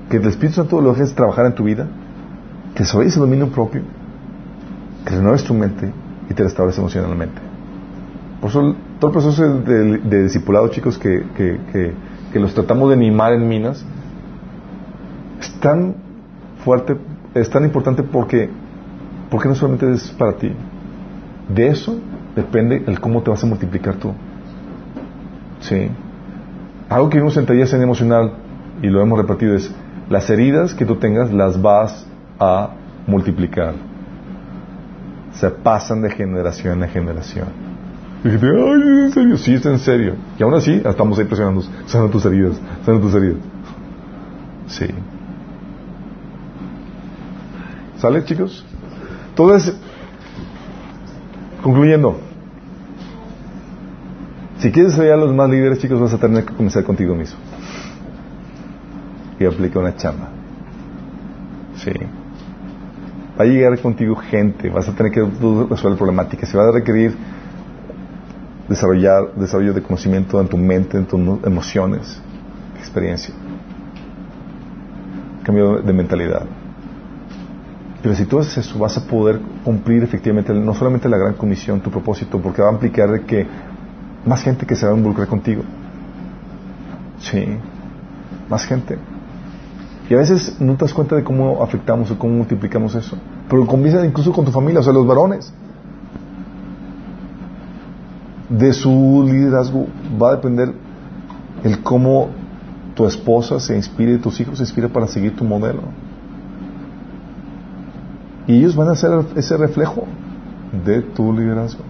Que el Espíritu Santo lo dejes trabajar en tu vida, que desarrolles el dominio propio, que renueves tu mente y te restaures emocionalmente. Por eso, todo el proceso de, de- de discipulado, chicos, que, que, que, que los tratamos de animar en minas, es tan fuerte, es tan importante porque, porque no solamente es para ti. De eso depende el cómo te vas a multiplicar tú. Sí. Algo que vimos en taller en emocional, y lo hemos repetido, es las heridas que tú tengas las vas a multiplicar. Se pasan de generación en generación. Y dijiste, ay, ¿es en serio? Sí, es en serio. Y aún así, estamos ahí presionando, sanan tus heridas, sanan tus heridas. Sí. ¿Sale, chicos? Entonces, concluyendo, si quieres ser a los más líderes, chicos, vas a tener que comenzar contigo mismo. Y aplica una chamba. Sí. Va a llegar contigo gente, vas a tener que resolver problemáticas, se va a requerir desarrollar desarrollo de conocimiento en tu mente, en tus emociones, experiencia, cambio de mentalidad. Pero si tú haces eso, vas a poder cumplir efectivamente no solamente la gran comisión, tu propósito, porque va a implicar que más gente que se va a involucrar contigo. Sí, más gente. Y a veces no te das cuenta de cómo afectamos o cómo multiplicamos eso. Pero comienza incluso con tu familia, o sea, los varones. De su liderazgo va a depender el cómo tu esposa se inspire tus hijos se inspiren para seguir tu modelo. Y ellos van a ser ese reflejo de tu liderazgo,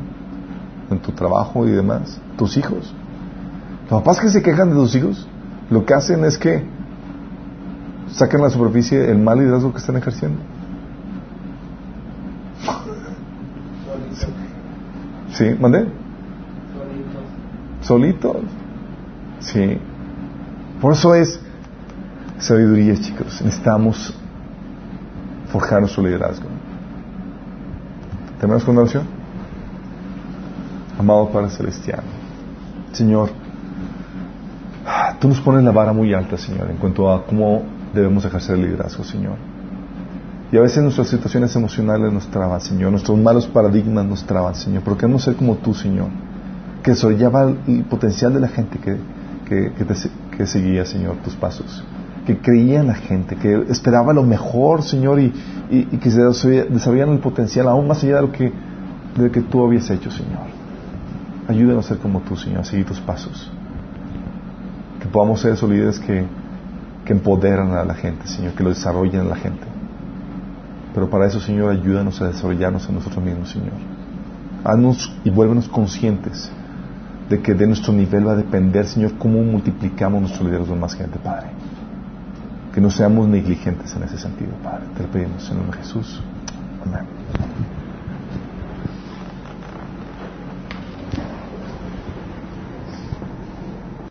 en tu trabajo y demás. Tus hijos. Los papás que se quejan de tus hijos, lo que hacen es que sacan a la superficie el mal liderazgo que están ejerciendo. ¿Sí? ¿Mandé? Solitos. Sí. Por eso es sabiduría, chicos. Necesitamos forjar nuestro liderazgo. ¿Terminamos con una oración? Amado Padre Celestial, Señor, tú nos pones la vara muy alta, Señor, en cuanto a cómo debemos ejercer el liderazgo, Señor. Y a veces nuestras situaciones emocionales nos traban, Señor. Nuestros malos paradigmas nos traban, Señor. Pero queremos ser como tú, Señor. Que desarrollaba el potencial de la gente que, que, seguía, Señor, tus pasos. Que creía en la gente, que esperaba lo mejor, Señor, y, y, que se desarrollaran el potencial aún más allá de lo que, de lo que tú habías hecho, Señor. Ayúdanos a ser como tú, Señor, a seguir tus pasos. Que podamos ser esos que, que empoderan a la gente, Señor, que lo desarrollen a la gente. Pero para eso, Señor, ayúdanos a desarrollarnos a nosotros mismos, Señor. Haznos y vuélvenos conscientes de que de nuestro nivel va a depender, Señor, cómo multiplicamos nuestro liderazgo de más gente, Padre. Que no seamos negligentes en ese sentido, Padre. Te lo pedimos en el nombre de Jesús. Amén.